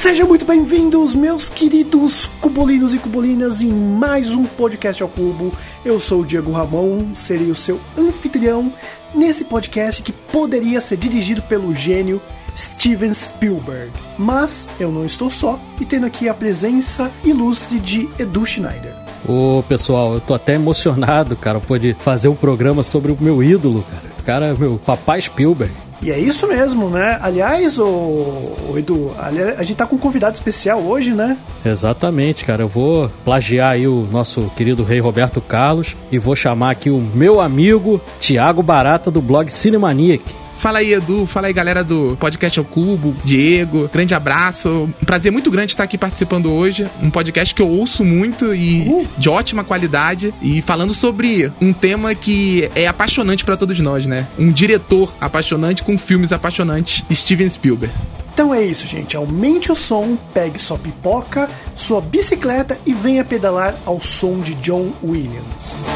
Sejam muito bem-vindos, meus queridos cubolinos e cubolinas, em mais um podcast ao cubo. Eu sou o Diego Ramon, serei o seu anfitrião nesse podcast que poderia ser dirigido pelo gênio Steven Spielberg. Mas eu não estou só e tendo aqui a presença ilustre de Edu Schneider. Ô pessoal, eu tô até emocionado, cara, poder fazer um programa sobre o meu ídolo, cara. Cara, meu papai Spielberg. E é isso mesmo, né? Aliás, o, o Edu, a gente tá com um convidado especial hoje, né? Exatamente, cara. Eu vou plagiar aí o nosso querido rei Roberto Carlos e vou chamar aqui o meu amigo Tiago Barata do blog Cinemaniac. Fala aí, Edu. Fala aí, galera do Podcast ao Cubo, Diego. Grande abraço. Um prazer muito grande estar aqui participando hoje. Um podcast que eu ouço muito e de ótima qualidade. E falando sobre um tema que é apaixonante pra todos nós, né? Um diretor apaixonante com filmes apaixonantes, Steven Spielberg. Então é isso, gente. Aumente o som, pegue sua pipoca, sua bicicleta e venha pedalar ao som de John Williams.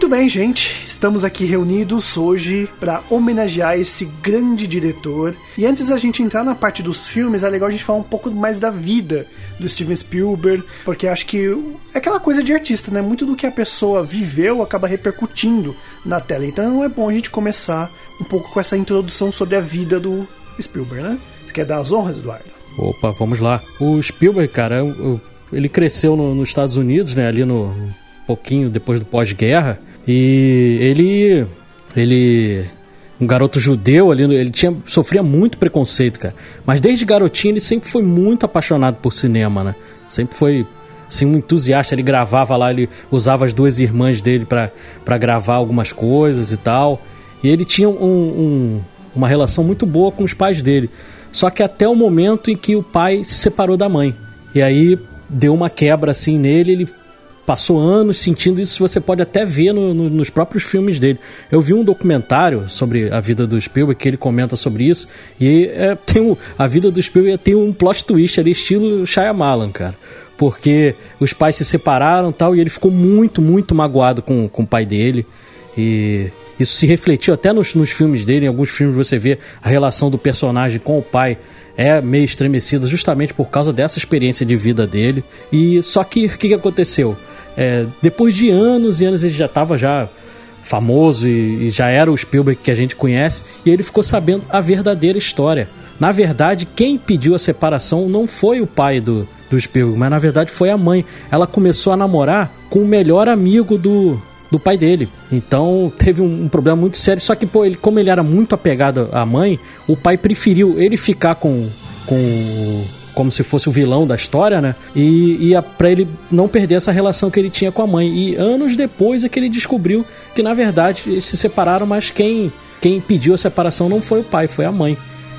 Muito bem, gente. Estamos aqui reunidos hoje para homenagear esse grande diretor. E antes da gente entrar na parte dos filmes, é legal a gente falar um pouco mais da vida do Steven Spielberg, porque acho que é aquela coisa de artista, né? Muito do que a pessoa viveu acaba repercutindo na tela. Então é bom a gente começar um pouco com essa introdução sobre a vida do Spielberg, né? Você quer dar as honras, Eduardo? Opa, vamos lá. O Spielberg, cara, eu- ele cresceu no- nos Estados Unidos, né? Ali no um pouquinho depois do pós-guerra. E ele. Ele. Um garoto judeu ali, ele tinha, sofria muito preconceito, cara. Mas desde garotinho ele sempre foi muito apaixonado por cinema, né? Sempre foi assim, um entusiasta. Ele gravava lá, ele usava as duas irmãs dele pra gravar algumas coisas e tal. E ele tinha um- um, uma relação muito boa com os pais dele. Só que até o momento em que o pai se separou da mãe. E aí deu uma quebra assim nele, ele passou anos sentindo isso, você pode até ver no- no- nos próprios filmes dele. Eu vi um documentário sobre a vida do Spielberg que ele comenta sobre isso, e é, tem um, a vida do Spielberg tem um plot twist ali, estilo Shyamalan, cara. Porque os pais se separaram tal, e ele ficou muito, muito magoado com, com o pai dele. E isso se refletiu até nos, nos filmes dele. Em alguns filmes você vê a relação do personagem com o pai é meio estremecida justamente por causa dessa experiência de vida dele. E só que o que, que aconteceu? É, depois de anos e anos ele já estava já famoso e, e já era o Spielberg que a gente conhece e ele ficou sabendo a verdadeira história. Na verdade, quem pediu a separação não foi o pai do, do Spielberg, mas na verdade foi a mãe. Ela começou a namorar com o melhor amigo do, do pai dele. Então teve um, um problema muito sério. Só que, pô, ele, como ele era muito apegado à mãe, o pai preferiu ele ficar com, com como se fosse o vilão da história, né? E, e a, pra ele não perder essa relação que ele tinha com a mãe. E anos depois é que ele descobriu que, na verdade, eles se separaram, mas quem, quem pediu a separação não foi o pai, foi a mãe.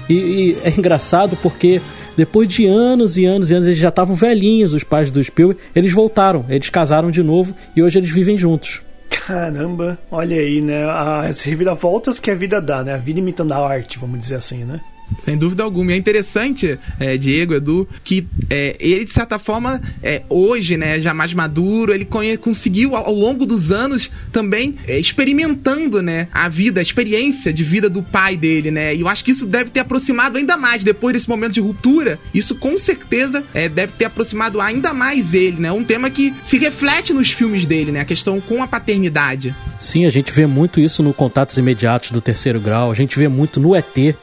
E, e é engraçado porque depois de anos e anos e anos, eles já estavam velhinhos, os pais do Spielberg, eles voltaram, eles casaram de novo e hoje eles vivem juntos. Caramba, olha aí, né? As reviravoltas que a vida dá, né? A vida imitando a arte, vamos dizer assim, né? Sem dúvida alguma. E é interessante, é, Diego, Edu, que é, ele, de certa forma, é, hoje, né, já mais maduro, ele conseguiu, ao, ao longo dos anos, também é, experimentando, né, a vida, a experiência de vida do pai dele, né? E eu acho que isso deve ter aproximado ainda mais, depois desse momento de ruptura, isso com certeza é, deve ter aproximado ainda mais ele, né? Um tema que se reflete nos filmes dele, né? A questão com a paternidade. Sim, a gente vê muito isso no Contatos Imediatos do Terceiro Grau, a gente vê muito no ET,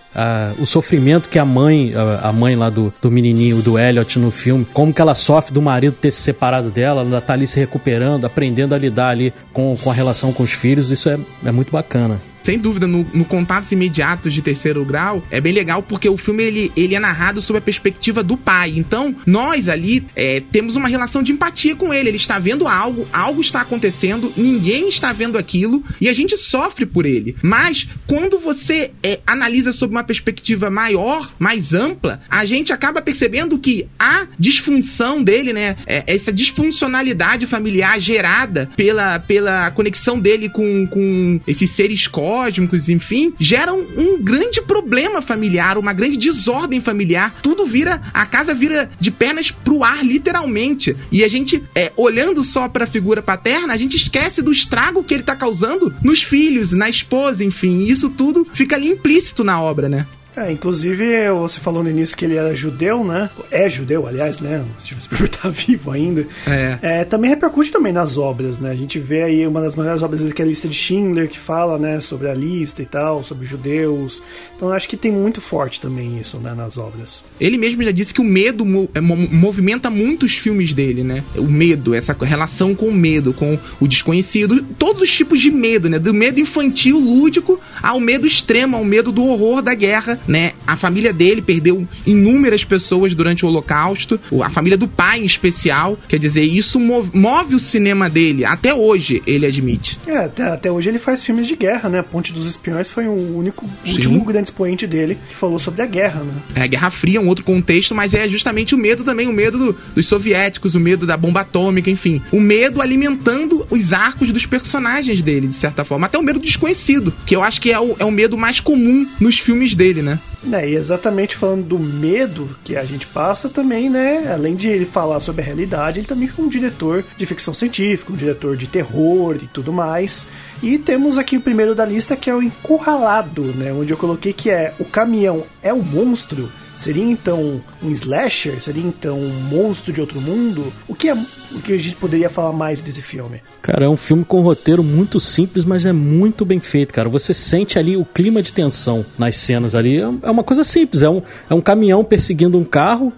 o sofrimento que a mãe, a, a, mãe lá do, do menininho, do Elliot no filme, como que ela sofre do marido ter se separado dela, ela tá ali se recuperando, aprendendo a lidar ali com, com a relação com os filhos, isso é, é muito bacana sem dúvida, no, no, Contatos Imediatos de Terceiro Grau, é bem legal porque o filme ele, ele é narrado sob a perspectiva do pai. Então, nós ali é, temos uma relação de empatia com ele. Ele está vendo algo, algo está acontecendo, ninguém está vendo aquilo e a gente sofre por ele. Mas, quando você é, analisa sob uma perspectiva maior, mais ampla, a gente acaba percebendo que a disfunção dele, né, é, essa disfuncionalidade familiar gerada pela, pela conexão dele com, com esses seres cósmicos cósmicos, enfim, geram um grande problema familiar, uma grande desordem familiar. Tudo vira, a casa vira de pernas pro ar, literalmente. E a gente, é, olhando só pra figura paterna, a gente esquece do estrago que ele tá causando nos filhos, na esposa, enfim. Isso tudo fica ali implícito na obra, né? É, inclusive você falou no início que ele era judeu, né? É judeu, aliás, né? O Steven Spielberg tá vivo ainda. É. é. Também repercute também nas obras, né? A gente vê aí uma das maiores obras que é a lista de Schindler, que fala, né, sobre a lista e tal, sobre judeus. Então acho que tem muito forte também isso, né, nas obras. Ele mesmo já disse que o medo é, movimenta muitos filmes dele, né? O medo, essa relação com o medo, com o desconhecido, todos os tipos de medo, né? Do medo infantil, lúdico, ao medo extremo, ao medo do horror da guerra né? A família dele perdeu inúmeras pessoas durante o Holocausto, a família do pai em especial. Quer dizer, isso move, move o cinema dele. Até hoje, ele admite. É, até, até, hoje ele faz filmes de guerra, né? A Ponte dos Espiões foi o único, Sim. último grande expoente dele que falou sobre a guerra, né? É, a Guerra Fria é um outro contexto, mas é justamente o medo também, o medo do, dos soviéticos, o medo da bomba atômica, enfim. O medo alimentando os arcos dos personagens dele, de certa forma. Até o medo desconhecido, que eu acho que é o, é o medo mais comum nos filmes dele, né? É, e exatamente falando do medo que a gente passa também, né? Além de ele falar sobre a realidade, ele também foi um diretor de ficção científica, um diretor de terror e tudo mais. E temos aqui o primeiro da lista que é o Encurralado, né? Onde eu coloquei que é o caminhão é o monstro Seria então um slasher? Seria então um monstro de outro mundo? O que é o que a gente poderia falar mais desse filme? Cara, é um filme com um roteiro muito simples, mas é muito bem feito, cara. Você sente ali o clima de tensão nas cenas ali. É, é uma coisa simples, é um, é um caminhão perseguindo um carro,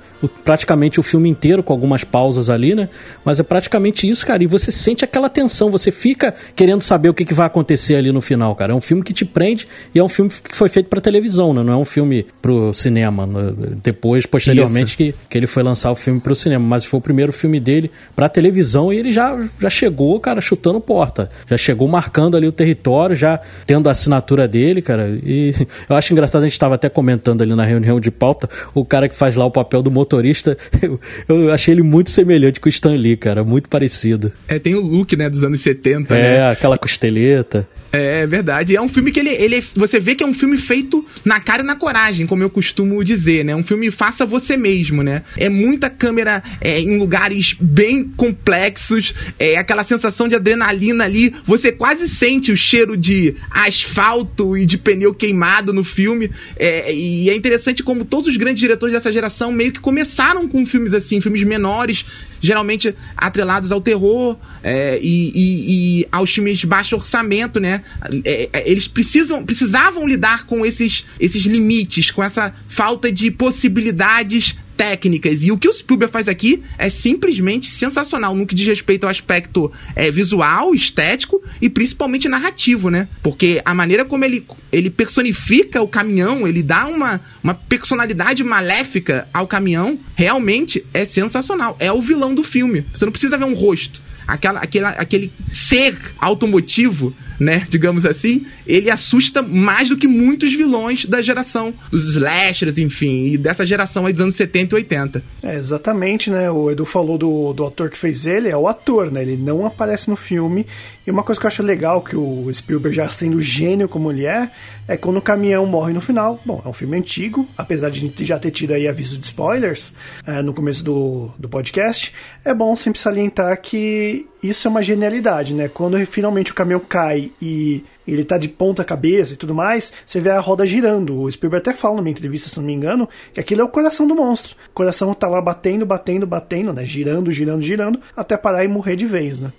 praticamente o filme inteiro, com algumas pausas ali, né? Mas é praticamente isso, cara. E você sente aquela tensão, você fica querendo saber o que, que vai acontecer ali no final, cara. É um filme que te prende e é um filme que foi feito para televisão, né? Não é um filme pro cinema. Né? depois, posteriormente, que, que ele foi lançar o filme para o cinema. Mas foi o primeiro filme dele para televisão e ele já, já chegou, cara, chutando porta. Já chegou marcando ali o território, já tendo a assinatura dele, cara. E eu acho engraçado, a gente estava até comentando ali na reunião de pauta, o cara que faz lá o papel do motorista, eu, eu achei ele muito semelhante com o Stan Lee, cara, muito parecido. É, tem o look, né, dos anos 70, é, né? aquela costeleta. É, é verdade. É um filme que ele, ele é, você vê que é um filme feito na cara e na coragem, como eu costumo dizer, né? Um filme faça você mesmo, né? É muita câmera é, em lugares bem complexos, é aquela sensação de adrenalina ali. Você quase sente o cheiro de asfalto e de pneu queimado no filme. É, e é interessante como todos os grandes diretores dessa geração meio que começaram com filmes assim, filmes menores, geralmente atrelados ao terror é, e, e, e, aos filmes de baixo orçamento, né? É, é, eles precisam, precisavam lidar com esses, esses limites, com essa falta de possibilidades técnicas. E o que o Spielberg faz aqui é simplesmente sensacional no que diz respeito ao aspecto é, visual, estético e principalmente narrativo, né? Porque a maneira como ele, ele personifica o caminhão, ele dá uma, uma personalidade maléfica ao caminhão, realmente é sensacional. É o vilão do filme. Você não precisa ver um rosto aquela, aquela, aquele ser automotivo, né, digamos assim, ele assusta mais do que muitos vilões da geração dos slashers, enfim, e dessa geração aí dos anos 70 e 80. É, exatamente, né? O Edu falou do, do ator que fez ele, é o ator, né? Ele não aparece no filme. E uma coisa que eu acho legal, que o Spielberg já sendo gênio como ele é, é quando o caminhão morre no final. Bom, é um filme antigo, apesar de já ter tido aí aviso de spoilers é, no começo do, do podcast. É bom sempre salientar que isso é uma genialidade, né? Quando finalmente o caminhão cai e ele tá de ponta cabeça e tudo mais, você vê a roda girando. O Spielberg até fala numa entrevista, se não me engano, que aquilo é o coração do monstro. O coração tá lá batendo, batendo, batendo, né? Girando, girando, girando, até parar e morrer de vez, né?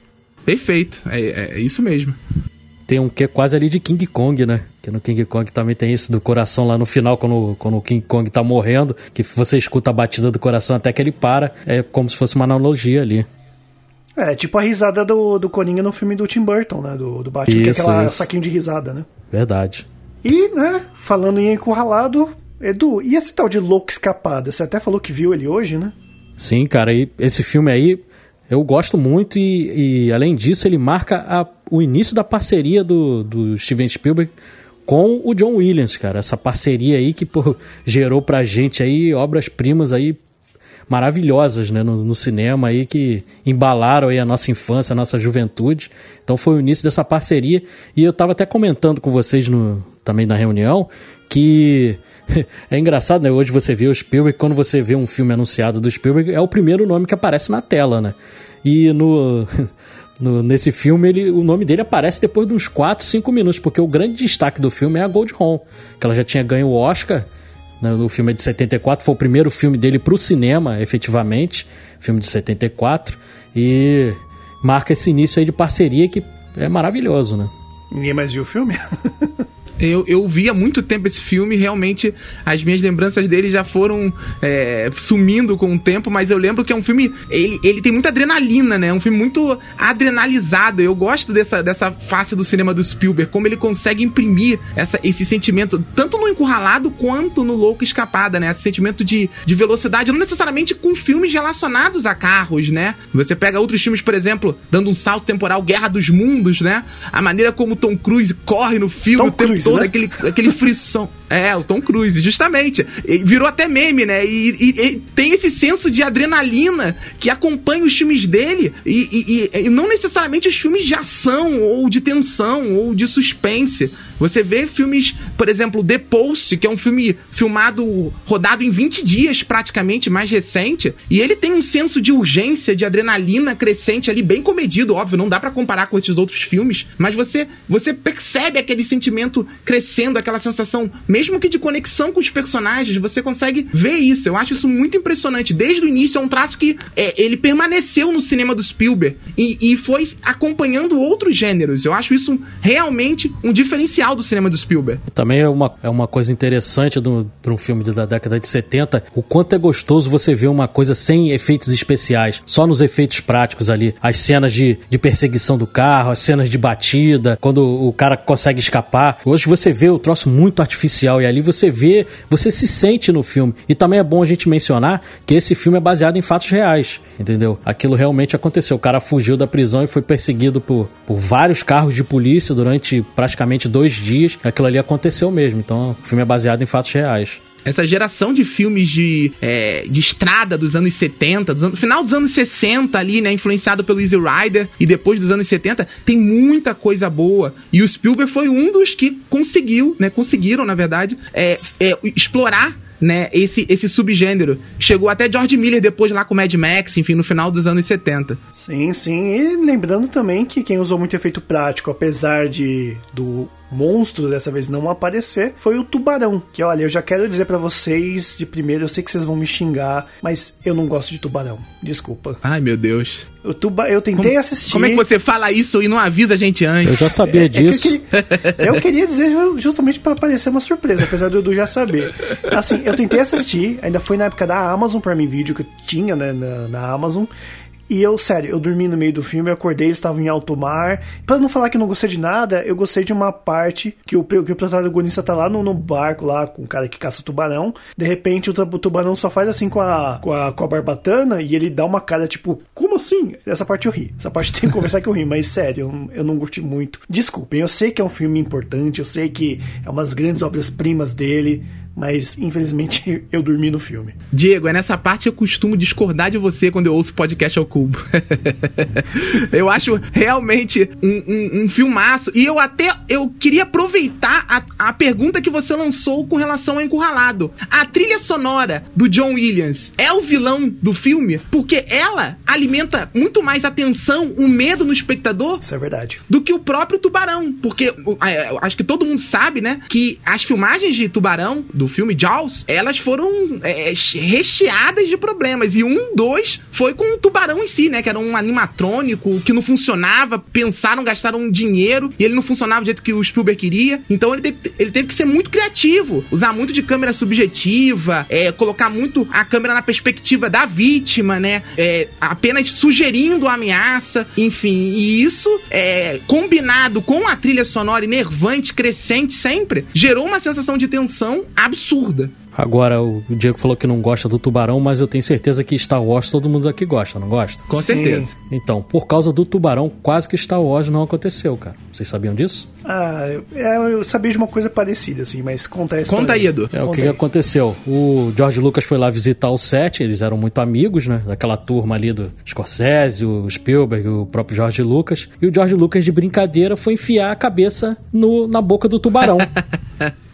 Perfeito, é, é, é isso mesmo. tem um que quase ali de King Kong, né? Que no King Kong também tem esse do coração lá no final, quando, quando o King Kong tá morrendo, que você escuta a batida do coração até que ele para. É como se fosse uma analogia ali. É, tipo a risada do, do Coringa no filme do Tim Burton, né? Do, do Batman, Isso, que é aquela isso. saquinho de risada, né? Verdade. E, né, falando em encurralado, Edu, e esse tal de Louco Escapada? Você até falou que viu ele hoje, né? Sim, cara, e esse filme aí eu gosto muito e, e, além disso ele marca a, o início da parceria do, do Steven Spielberg com o John Williams, cara. Essa parceria aí que pô, gerou pra gente aí obras-primas aí maravilhosas né, no, no, cinema aí que embalaram aí a nossa infância, a nossa juventude. Então foi o início dessa parceria e eu tava até comentando com vocês no, também na reunião que é engraçado, né? Hoje você vê o Spielberg, quando você vê um filme anunciado do Spielberg, é o primeiro nome que aparece na tela, né? E no, no, nesse filme, ele, o nome dele aparece depois de uns 4, 5 minutos, porque o grande destaque do filme é a Gold Home, que ela já tinha ganho o Oscar. Né, o filme é de 74, foi o primeiro filme dele para o cinema, efetivamente, filme de 74, e marca esse início aí de parceria que é maravilhoso, né? Ninguém mais viu o filme? Eu, eu vi há muito tempo esse filme, realmente as minhas lembranças dele já foram é, sumindo com o tempo, mas eu lembro que é um filme. Ele, ele tem muita adrenalina, né? É um filme muito adrenalizado. Eu gosto dessa, dessa face do cinema do Spielberg, como ele consegue imprimir essa, esse sentimento, tanto no encurralado quanto no louco escapada, né? Esse sentimento de, de velocidade, não necessariamente com filmes relacionados a carros, né? Você pega outros filmes, por exemplo, dando um salto temporal, Guerra dos Mundos, né? A maneira como Tom Cruise corre no filme Tom o tempo Cruise, todo, né? aquele, aquele frição. É, o Tom Cruise, justamente. E virou até meme, né? E, e- e tem esse senso de adrenalina que acompanha os filmes dele. E, e- não necessariamente os filmes de ação, ou de tensão, ou de suspense. Você vê filmes, por exemplo, The Post, que é um filme filmado, rodado em 20 dias, praticamente, mais recente. E ele tem um senso de urgência, de adrenalina crescente ali, bem comedido, óbvio, não dá pra comparar com esses outros filmes. Mas você, você percebe aquele sentimento crescendo, aquela sensação, mesmo que de conexão com os personagens, você consegue ver isso. Eu acho isso muito impressionante. Desde o início é um traço que é, ele permaneceu no cinema do Spielberg e, e foi acompanhando outros gêneros. Eu acho isso realmente um diferencial do cinema do Spielberg. Também é uma, é uma coisa interessante para um filme da década de 70, o quanto é gostoso você ver uma coisa sem efeitos especiais, só nos efeitos práticos ali. As cenas de, de perseguição do carro, as cenas de batida, quando o cara consegue escapar. Hoje você vê o troço muito artificial e ali você vê, você se sente no filme. E também é bom a gente mencionar que esse filme é baseado em fatos reais, entendeu? Aquilo realmente aconteceu. O cara fugiu da prisão e foi perseguido por, por vários carros de polícia durante praticamente dois dias. Aquilo ali aconteceu mesmo. Então o filme é baseado em fatos reais. Essa geração de filmes de, é, de estrada dos anos 70, dos final dos anos 60 ali, né, influenciado pelo Easy Rider e depois dos anos 70, tem muita coisa boa. E o Spielberg foi um dos que conseguiu, né, conseguiram, na verdade, é, é, explorar né, esse, esse subgênero. Chegou até George Miller depois lá com Mad Max, enfim, no final dos anos 70. Sim, sim. E lembrando também que quem usou muito efeito prático, apesar de do monstro dessa vez não aparecer, foi o tubarão. Que olha, eu já quero dizer pra vocês de primeiro, eu sei que vocês vão me xingar, mas eu não gosto de tubarão. Desculpa. Ai, meu Deus. O tuba eu tentei assistir. Como é que você fala isso e não avisa a gente antes? Eu já sabia É que disso. eu, queria, eu queria dizer ju- justamente pra parecer uma surpresa, apesar do Edu já saber. Assim, eu tentei assistir, ainda foi na época da Amazon Prime Video que eu tinha né, na, na Amazon. E eu, sério, eu dormi no meio do filme, eu acordei, eles estavam em alto mar. Pra não falar que eu não gostei de nada, eu gostei de uma parte que o, que o protagonista tá lá no, no barco, lá com o cara que caça tubarão. De repente o, o tubarão só faz assim com a, com, a, com a barbatana e ele dá uma cara tipo, como assim? Essa parte eu ri. Essa parte tem que conversar que eu ri, mas sério, eu, eu não curti muito. Desculpem, eu sei que é um filme importante, eu sei que é umas grandes obras-primas dele, mas infelizmente eu dormi no filme. Diego, é nessa parte que eu costumo discordar de você quando eu ouço podcast ao cubo. eu acho realmente um, um, um filmaço. E eu até eu queria aproveitar a, a pergunta que você lançou com relação ao Encurralado. A trilha sonora do John Williams é o vilão do filme? Porque ela alimenta muito mais a tensão, o medo no espectador Isso é verdade. do que o próprio Tubarão. Porque acho que todo mundo sabe, né? Que as filmagens de Tubarão, do filme Jaws, elas foram é, recheadas de problemas. E um, dois, foi com o tubarão em si, né? Que era um animatrônico que não funcionava, pensaram, gastaram dinheiro e ele não funcionava do jeito que o Spielberg queria. Então ele teve, ele teve que ser muito criativo, usar muito de câmera subjetiva, é, colocar muito a câmera na perspectiva da vítima, né? É, apenas sugerindo a ameaça, enfim. E isso, é, combinado com a trilha sonora enervante, crescente sempre, gerou uma sensação de tensão absurda. Agora, o Diego falou que não gosta do tubarão, mas eu tenho certeza que Star Wars todo mundo aqui gosta, não gosta? Com certeza. Então, por causa do tubarão, quase que Star Wars não aconteceu, cara. Vocês sabiam disso? Ah, eu, é, eu sabia de uma coisa parecida, assim, mas conta essa Conta aí, Edu. É, o Conta que, que aí. aconteceu? O George Lucas foi lá visitar o set, eles eram muito amigos, né? Daquela turma ali do Scorsese, o Spielberg, o próprio George Lucas. E o George Lucas, de brincadeira, foi enfiar a cabeça no, na boca do tubarão.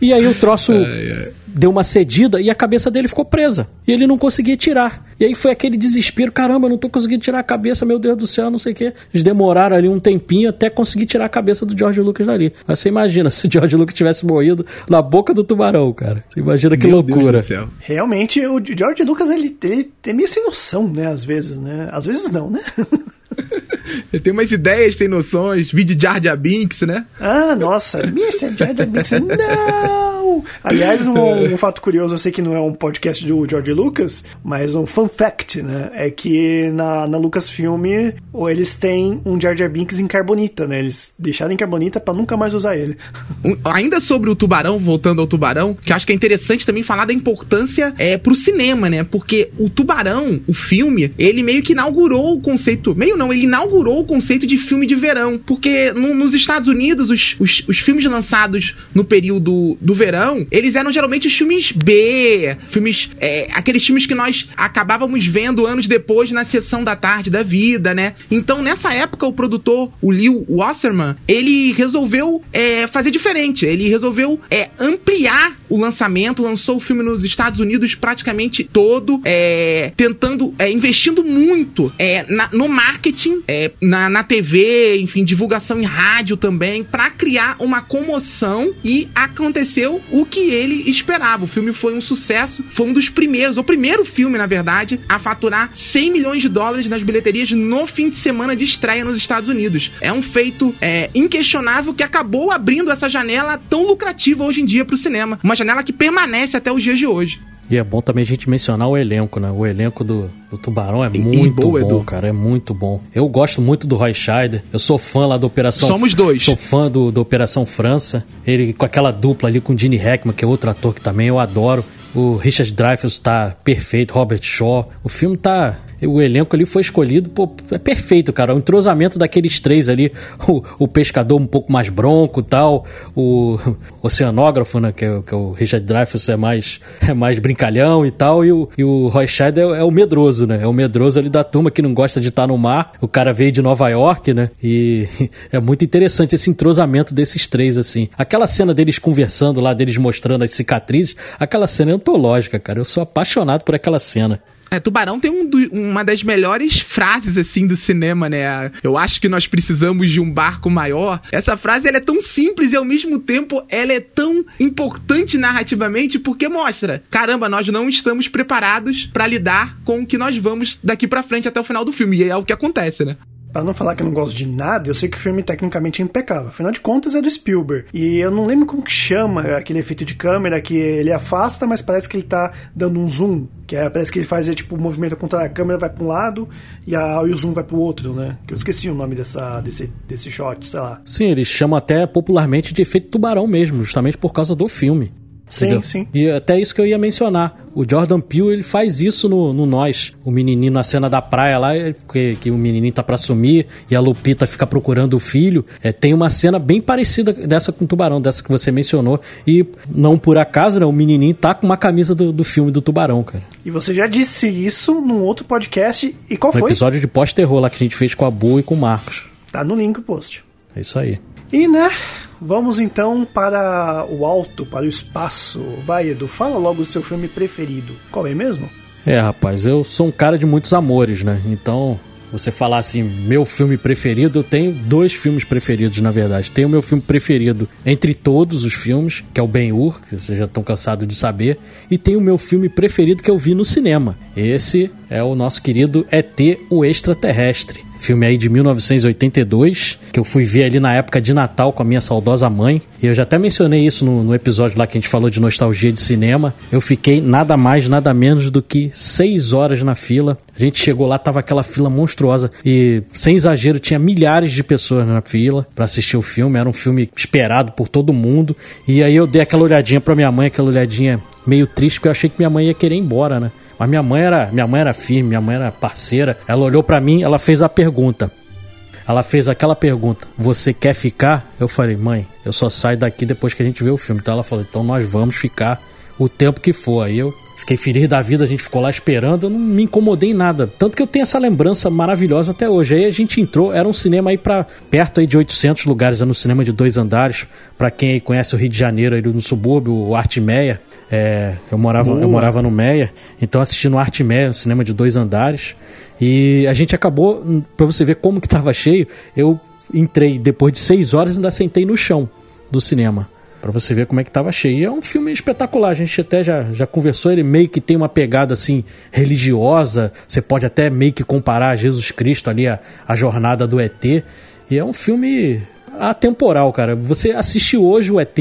e aí o troço deu uma cedida e a cabeça dele ficou presa. E ele não conseguia tirar. E aí foi aquele desespero: caramba, não tô conseguindo tirar a cabeça, meu Deus do céu, não sei o quê. Eles demoraram ali um tempinho até conseguir tirar a cabeça do George Lucas dali. Mas você imagina se o George Lucas tivesse morrido na boca do tubarão, cara. Você imagina que Meu Deus loucura. do céu. Realmente, o George Lucas, ele, ele é meio sem noção, né? Às vezes, né? Às vezes não, né? Ele tem umas ideias, tem noções, vídeo de Jar Jar Binks, né? Ah, nossa, Mr. Jar Jar Binks, não! Aliás, um, um fato curioso, eu sei que não é um podcast do George Lucas, mas um fun fact, né? É que na, na Lucasfilm eles têm um Jar Jar Binks em carbonita, né? Eles deixaram em carbonita pra nunca mais usar ele. Ainda sobre o tubarão, voltando ao tubarão, que eu acho que é interessante também falar da importância é, pro cinema, né? Porque o tubarão, o filme, ele meio que inaugurou o conceito. Meio não, ele inaugurou o conceito de filme de verão. Porque no- nos Estados Unidos, os, os, os filmes lançados no período do verão, eles eram geralmente os filmes B, filmes. é, aqueles filmes que nós acabávamos vendo anos depois na sessão da tarde da vida, né? Então, nessa época, o produtor, o Leo Wasserman, ele resolveu é, fazer diferente. Ele resolveu é, ampliar o lançamento, lançou o filme nos Estados Unidos praticamente todo, é, tentando, é, investindo muito é, na- no marketing, é, na, na TV, enfim, divulgação em rádio também, para criar uma comoção e aconteceu o que ele esperava. O filme foi um sucesso, foi um dos primeiros, o primeiro filme, na verdade, a faturar 100 milhões de dólares nas bilheterias no fim de semana de estreia nos Estados Unidos. É um feito é, inquestionável que acabou abrindo essa janela tão lucrativa hoje em dia para o cinema. Uma janela que permanece até os dias de hoje. E é bom também a gente mencionar o elenco, né? O elenco do, do Tubarão é E- e muito boa, bom, Edu. cara. É muito bom. Eu gosto muito do Roy Scheider. Eu sou fã lá da Operação... Somos dois. Sou fã do, da Operação França. Ele com aquela dupla ali com o Gene Hackman, que é outro ator que também eu adoro. O Richard Dreyfuss tá perfeito. Robert Shaw. O filme tá... O elenco ali foi escolhido, pô, é perfeito, cara. O entrosamento daqueles três ali, o, o pescador um pouco mais bronco tal, o oceanógrafo, né, que é, o- que é o Richard Dreyfuss é mais, é mais brincalhão e tal, e o, e o Roy Scheider é, é o medroso, né? É o medroso ali da turma que não gosta de estar no mar. O cara veio de Nova York, né? E é muito interessante esse entrosamento desses três, assim. Aquela cena deles conversando lá, deles mostrando as cicatrizes, aquela cena é antológica, cara. Eu sou apaixonado por aquela cena. É, Tubarão tem um uma das melhores frases, assim, do cinema, né? Eu acho que nós precisamos de um barco maior. Essa frase, ela é tão simples e, ao mesmo tempo, ela é tão importante narrativamente porque mostra, caramba, nós não estamos preparados pra lidar com o que nós vamos daqui pra frente até o final do filme. E é o que acontece, né? Pra não falar que eu não gosto de nada, eu sei que o filme tecnicamente é impecável. Afinal de contas, é do Spielberg. E eu não lembro como que chama aquele efeito de câmera que ele afasta, mas parece que ele tá dando um zoom. Que é, parece que ele faz é, tipo o movimento contra a câmera vai pra um lado e, a, e o zoom vai pro outro, né? Que eu esqueci o nome dessa, desse, desse shot, sei lá. Sim, eles chamam até popularmente de efeito tubarão mesmo, justamente por causa do filme. Sim, Entendeu? sim. E até isso que eu ia mencionar. O Jordan Peele, ele faz isso no, no Nós. O menininho na cena da praia lá, que, que o menininho tá pra sumir e a Lupita fica procurando o filho. É, tem uma cena bem parecida dessa com o Tubarão, dessa que você mencionou. E não por acaso, né, o menininho tá com uma camisa do, do filme do Tubarão, cara. E você já disse isso num outro podcast. E qual No foi? episódio de pós-terror lá que a gente fez com a Bu e com o Marcos. Tá no link do post. É isso aí. E né, vamos então para o alto, para o espaço. Vai, Edu, fala logo do seu filme preferido. Qual é mesmo? É, rapaz, eu sou um cara de muitos amores, né? Então, você falar assim, meu filme preferido, eu tenho dois filmes preferidos, na verdade. Tenho o meu filme preferido entre todos os filmes, que é o Ben-Hur, que vocês já estão cansados de saber, e tem o meu filme preferido que eu vi no cinema. Esse é o nosso querido ET, o Extraterrestre. Filme aí de 1982, que eu fui ver ali na época de Natal com a minha saudosa mãe. E eu já até mencionei isso no, no episódio lá que a gente falou de nostalgia de cinema. Eu fiquei nada mais, nada menos do que seis horas na fila. A gente chegou lá, tava aquela fila monstruosa. E, sem exagero, tinha milhares de pessoas na fila para assistir o filme. Era um filme esperado por todo mundo. E aí eu dei aquela olhadinha pra minha mãe, aquela olhadinha meio triste, porque eu achei que minha mãe ia querer ir embora, né? Mas minha mãe era, minha mãe era firme, minha mãe era parceira. Ela olhou para mim, ela fez a pergunta. Ela fez aquela pergunta: "Você quer ficar?" Eu falei: "Mãe, eu só saio daqui depois que a gente vê o filme". Então ela falou: "Então nós vamos ficar o tempo que for". Aí eu fiquei feliz da vida, a gente ficou lá esperando, eu não me incomodei em nada. Tanto que eu tenho essa lembrança maravilhosa até hoje. Aí a gente entrou, era um cinema aí para perto aí de 800 lugares, era um cinema de dois andares. Para quem aí conhece o Rio de Janeiro, aí no subúrbio, o Arte Meia, é, eu, morava, eu morava no Meia, então assisti no Arte Meia, um cinema de dois andares. E a gente acabou, para você ver como que tava cheio, eu entrei depois de seis horas e ainda sentei no chão do cinema. Pra você ver como é que tava cheio. E é um filme espetacular. A gente até já, já conversou. Ele meio que tem uma pegada assim religiosa. Você pode até meio que comparar a Jesus Cristo ali, a, a jornada do ET. E é um filme atemporal, cara. Você assiste hoje o ET,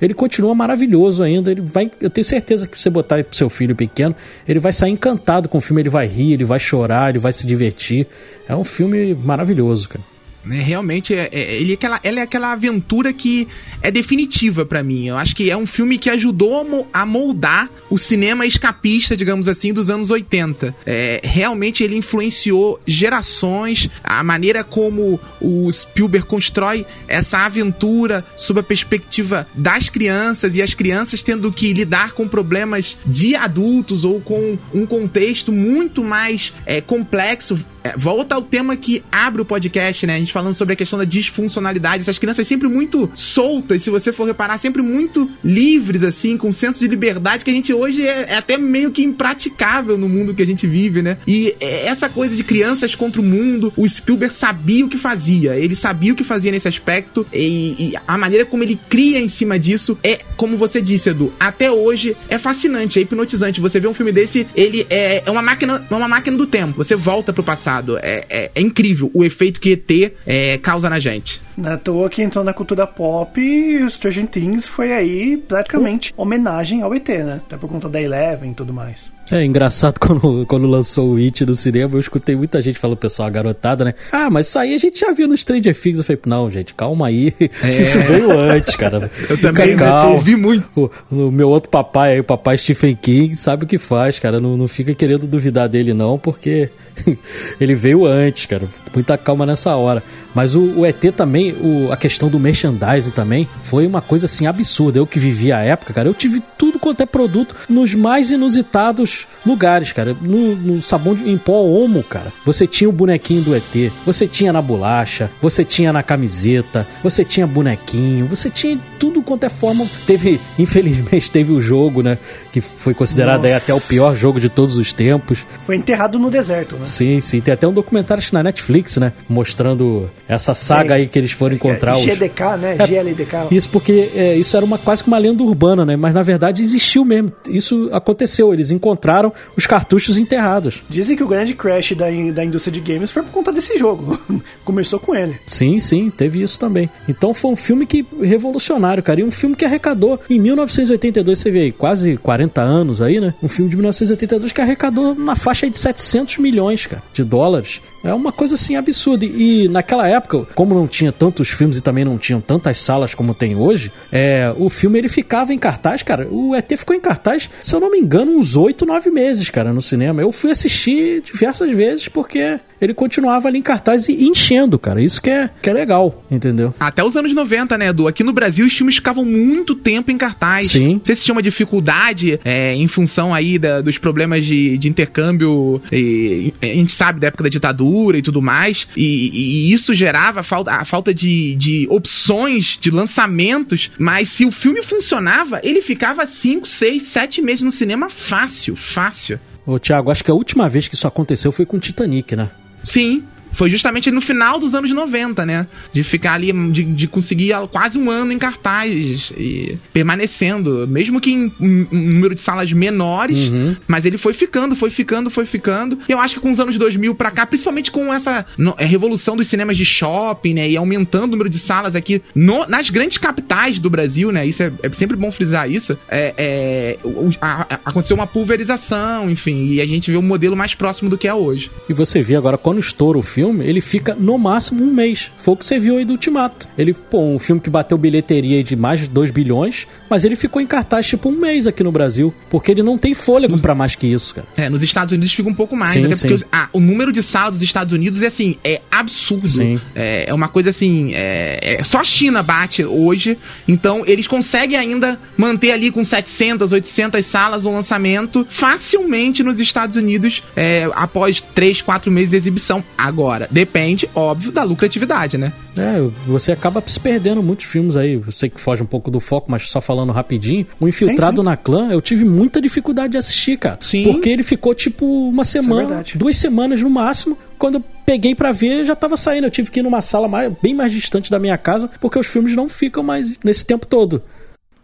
ele continua maravilhoso ainda. Ele vai, eu tenho certeza que você botar pro seu filho pequeno, ele vai sair encantado com o filme, ele vai rir, ele vai chorar, ele vai se divertir. É um filme maravilhoso, cara. É, realmente, é, é, ele é aquela, ela é aquela aventura que é definitiva para mim. Eu acho que é um filme que ajudou a moldar o cinema escapista, digamos assim, dos anos 80. É, realmente ele influenciou gerações, a maneira como o Spielberg constrói essa aventura sob a perspectiva das crianças e as crianças tendo que lidar com problemas de adultos ou com um contexto muito mais é, complexo. É, volta ao tema que abre o podcast, né? A gente falando sobre a questão da disfuncionalidade. Essas crianças sempre muito soltas, se você for reparar, sempre muito livres, assim, com um senso de liberdade que a gente hoje é, é até meio que impraticável no mundo que a gente vive, né? E é, essa coisa de crianças contra o mundo, o Spielberg sabia o que fazia. Ele sabia o que fazia nesse aspecto e, e a maneira como ele cria em cima disso é, como você disse, Edu, até hoje é fascinante, é hipnotizante. Você vê um filme desse, ele é, é uma máquina, é uma máquina do tempo. Você volta pro passado. É, é, é incrível o efeito que ET é, causa na gente. Na toa que entrou na cultura pop e o Stranger Things foi aí praticamente homenagem ao ET, né? Até por conta da Eleven e tudo mais. É engraçado quando, quando lançou o It no cinema, eu escutei muita gente falando, pessoal, a garotada, né? Ah, mas isso aí a gente já viu no Stranger Things. Eu falei, não, gente, calma aí. É. Isso veio antes, cara. Eu também calma. ouvi muito. O, o, meu outro papai aí, o papai Stephen King, sabe o que faz, cara. Não, não fica querendo duvidar dele, não, porque ele veio antes, cara. Muita calma nessa hora. Mas o, o ET também, o, a questão do merchandising também, foi uma coisa assim absurda. Eu que vivi a época, cara, eu tive tudo quanto é produto nos mais inusitados lugares, cara. No, no sabão de, em pó Omo, cara. Você tinha o bonequinho do ET, você tinha na bolacha, você tinha na camiseta, você tinha bonequinho, você tinha tudo quanto é forma. Teve, infelizmente, teve o jogo, né? Que foi considerado aí até o pior jogo de todos os tempos. Foi enterrado no deserto, né? Sim, sim. Tem até um documentário na Netflix, né? Mostrando essa saga é, aí que eles foram encontrar. É, GDK, os... né? É, GLDK. Isso porque é, isso era uma quase que uma lenda urbana, né? Mas na verdade existiu mesmo. Isso aconteceu. Eles encontraram os cartuchos enterrados. Dizem que o grande crash da, da indústria de games foi por conta desse jogo. Começou com ele. Sim, sim, teve isso também. Então foi um filme que revolucionário, cara. E um filme que arrecadou em 1982, você vê aí, quase 40 anos aí, né? Um filme de 1982 que arrecadou na faixa de 700 milhões, cara, de dólares. É uma coisa assim absurda. E naquela época, como não tinha tantos filmes e também não tinham tantas salas como tem hoje, é, o filme ele ficava em cartaz, cara. O ET ficou em cartaz, se eu não me engano, uns 8, 9 meses, cara, no cinema. Eu fui assistir diversas vezes porque ele continuava ali em cartaz e enchendo, cara. Isso que é, que é legal, entendeu? Até os anos 90, né, Edu? Aqui no Brasil os filmes ficavam muito tempo em cartaz. Sim. Não sei se tinha uma dificuldade é, em função aí da, dos problemas de, de intercâmbio. E, a gente sabe da época da ditadura e tudo mais. E, e isso gerava a falta, a falta de, de opções de lançamentos. Mas se o filme funcionava, ele ficava 5, 6, 7 meses no cinema fácil, fácil. Ô, Thiago, acho que a última vez que isso aconteceu foi com Titanic, né? Sim, foi justamente no final dos anos 90, né? De ficar ali, de, de conseguir quase um ano em cartaz e permanecendo, mesmo que em um, número de salas menores, Uhum. mas ele foi ficando, foi ficando, foi ficando. Eu acho que com os anos 2000 pra cá, principalmente com essa no- é, revolução dos cinemas de shopping, né? E aumentando o número de salas aqui no- nas grandes capitais do Brasil, né? Isso é, é sempre bom frisar isso. É, é, a- a- aconteceu uma pulverização, enfim, e a gente vê um modelo mais próximo do que é hoje. E você vê agora, quando estoura o filme, ele fica no máximo um mês. Foi o que você viu aí do Ultimato. Ele, pô, um filme que bateu bilheteria de mais de 2 bilhões, mas ele ficou em cartaz tipo um mês aqui no Brasil. Porque ele não tem fôlego pra mais que isso, cara. É, nos Estados Unidos fica um pouco mais, Sim, até porque sim. os- ah, o número de salas dos Estados Unidos é assim, é absurdo. Sim. É, é uma coisa assim, é, é- só a China bate hoje, então eles conseguem ainda manter ali com 700, 800 salas o lançamento facilmente nos Estados Unidos é, após 3, 4 meses de exibição. Agora, depende, óbvio, da lucratividade, né? É, você acaba se perdendo muitos filmes aí. Eu sei que foge um pouco do foco, mas só falando rapidinho. O Infiltrado Sim, sim. na Clã, eu tive muita dificuldade de assistir, cara. Sim. Porque ele ficou tipo uma semana, verdade. duas semanas no máximo. Quando eu peguei pra ver, já tava saindo. Eu tive que ir numa sala mais- bem mais distante da minha casa, porque os filmes não ficam mais nesse tempo todo.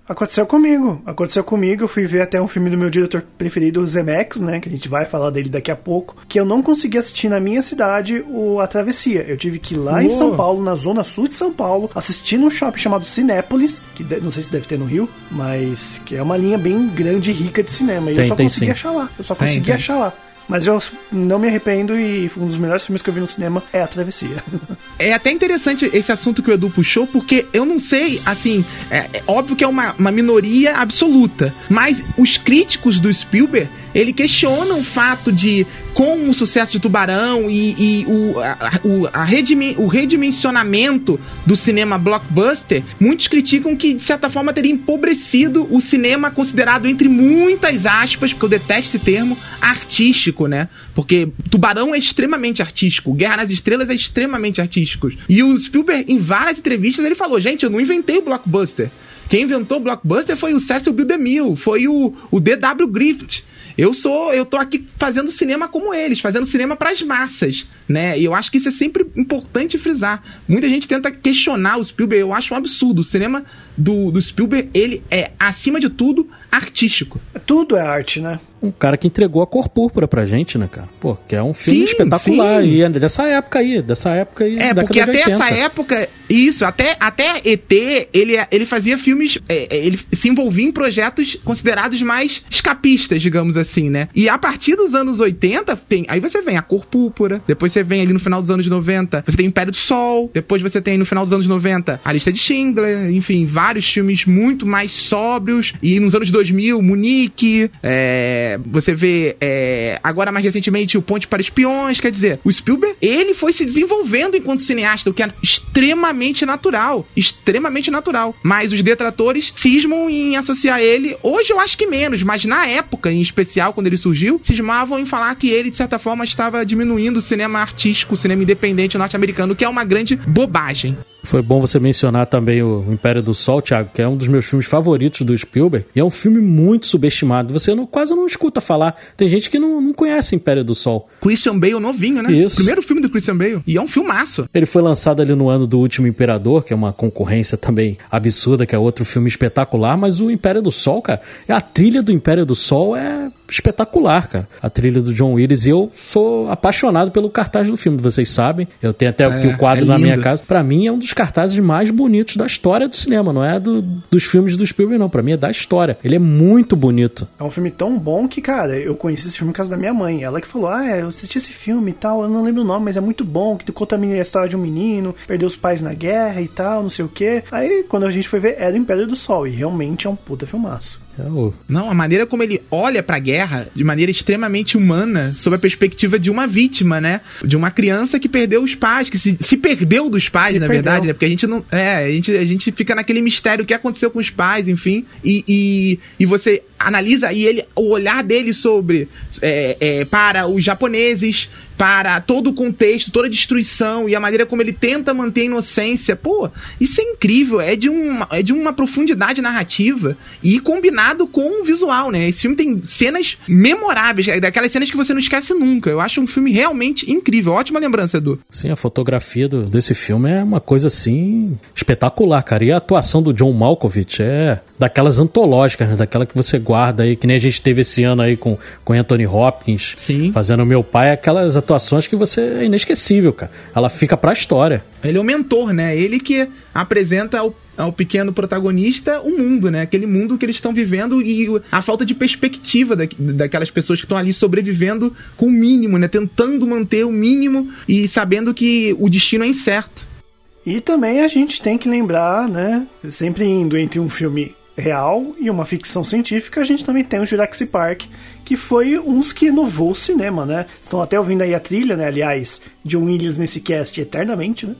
Aconteceu comigo. Aconteceu comigo. Eu fui ver até um filme do meu diretor preferido, o Zemex, né? Que a gente vai falar dele daqui a pouco. Que eu não consegui assistir na minha cidade o A Travessia. Eu tive que ir lá em Uou. São Paulo, na zona sul de São Paulo, assistir num shopping chamado Cinépolis, que de- não sei se deve ter no Rio, mas que é uma linha bem grande e rica de cinema. E Tem, eu só consegui sim. achar lá. Eu só Tem, consegui tem. achar lá. Mas eu não me arrependo e um dos melhores filmes que eu vi no cinema é A Travessia. É até interessante esse assunto que o Edu puxou, porque eu não sei, assim, é, é óbvio que é uma, uma minoria absoluta, mas os críticos do Spielberg, ele questiona o fato de, com o sucesso de Tubarão e, e o, a, o, a redimi- o redimensionamento do cinema blockbuster, muitos criticam que, de certa forma, teria empobrecido o cinema considerado, entre muitas aspas, porque eu detesto esse termo, artístico, né? Porque Tubarão é extremamente artístico, Guerra nas Estrelas é extremamente artístico. E o Spielberg, em várias entrevistas, ele falou: gente, eu não inventei o blockbuster. Quem inventou o blockbuster foi o Cecil B. DeMille, foi o, o D.W. Griffith. Eu sou, eu tô aqui fazendo cinema como eles, fazendo cinema para as massas, né? E eu acho que isso é sempre importante frisar. Muita gente tenta questionar o Spielberg, eu acho um absurdo. O cinema do, do Spielberg, ele é acima de tudo artístico. Tudo é arte, né? Um cara que entregou a cor púrpura pra gente, né, cara? Pô, que é um filme Sim, espetacular. sim. E é dessa época aí, dessa época aí. É, porque até 80. essa época, isso, até, até ET, ele, ele fazia filmes, é, é, ele se envolvia em projetos considerados mais escapistas, digamos assim, né? E a partir dos anos 80, tem, aí você vem a Cor Púrpura, depois você vem ali no final dos anos 90, você tem o Império do Sol, depois você tem no final dos anos 90 a Lista de Schindler, enfim, vários filmes muito mais sóbrios, e nos anos 2000, Munique, é, você vê é, agora mais recentemente o Ponte para Espiões, quer dizer, o Spielberg, ele foi se desenvolvendo enquanto cineasta, o que é extremamente natural, extremamente natural. Mas os detratores cismam em associar ele, hoje eu acho que menos, mas na época, em especial, quando ele surgiu, cismavam em falar que ele, de certa forma, estava diminuindo o cinema artístico, o cinema independente norte-americano, que é uma grande bobagem. Foi bom você mencionar também o Império do Sol, Thiago, que é um dos meus filmes favoritos do Spielberg. E é um filme muito subestimado. Você não, quase não escuta falar. Tem gente que não, não conhece Império do Sol. Christian Bale novinho, né? Isso. Primeiro filme do Christian Bale. E é um filmaço. Ele foi lançado ali no ano do Último Imperador, que é uma concorrência também absurda, que é outro filme espetacular, mas o Império do Sol, cara, a trilha do Império do Sol é espetacular, cara. A trilha do John Willis. E eu sou apaixonado pelo cartaz do filme, vocês sabem. Eu tenho até aqui É, o quadro é na minha casa. Pra mim é um dos cartazes mais bonitos da história do cinema, não é do, dos filmes do Spielberg, não. Pra mim é da história. Ele é muito bonito. É um filme tão bom que, cara, eu conheci esse filme por causa da minha mãe. Ela que falou, ah, é, eu assisti esse filme e tal, eu não lembro o nome, mas é muito bom, que conta a história de um menino, perdeu os pais na guerra e tal, não sei o quê. Aí, quando a gente foi ver, era o Império do Sol, e realmente é um puta filmaço. É Não, a maneira como ele olha pra guerra de maneira extremamente humana, sob a perspectiva de uma vítima, né? De uma criança que perdeu os pais, que se, se perdeu dos pais, Se na perdeu. verdade, né? Porque a gente não. É, a gente, a gente fica naquele mistério o que aconteceu com os pais, enfim. E, e, e você analisa e ele, o olhar dele sobre. é, é, para os japoneses para todo o contexto, toda a destruição e a maneira como ele tenta manter a inocência. Pô, isso é incrível, é de uma, é de uma profundidade narrativa e combinado com o visual, né? Esse filme tem cenas memoráveis, é daquelas cenas que você não esquece nunca. Eu acho um filme realmente incrível. Ótima lembrança, Edu. Sim, a fotografia do, desse filme é uma coisa assim espetacular, cara. E a atuação do John Malkovich é daquelas antológicas, né? daquela que você guarda aí, que nem a gente teve esse ano aí com, com Anthony Hopkins Sim. fazendo Meu Pai, aquelas atuações que você é inesquecível, cara. Ela fica pra história. Ele é o mentor, né? Ele que apresenta ao, ao pequeno protagonista o mundo, né? Aquele mundo que eles estão vivendo e a falta de perspectiva da, daquelas pessoas que estão ali sobrevivendo com o mínimo, né? Tentando manter o mínimo e sabendo que o destino é incerto. E também a gente tem que lembrar, né? Sempre indo entre um filme real e uma ficção científica, a gente também tem o Jurassic Park, que foi dos que inovou o cinema, né? Estão até ouvindo aí a trilha, né? Aliás, John Williams nesse cast eternamente, né?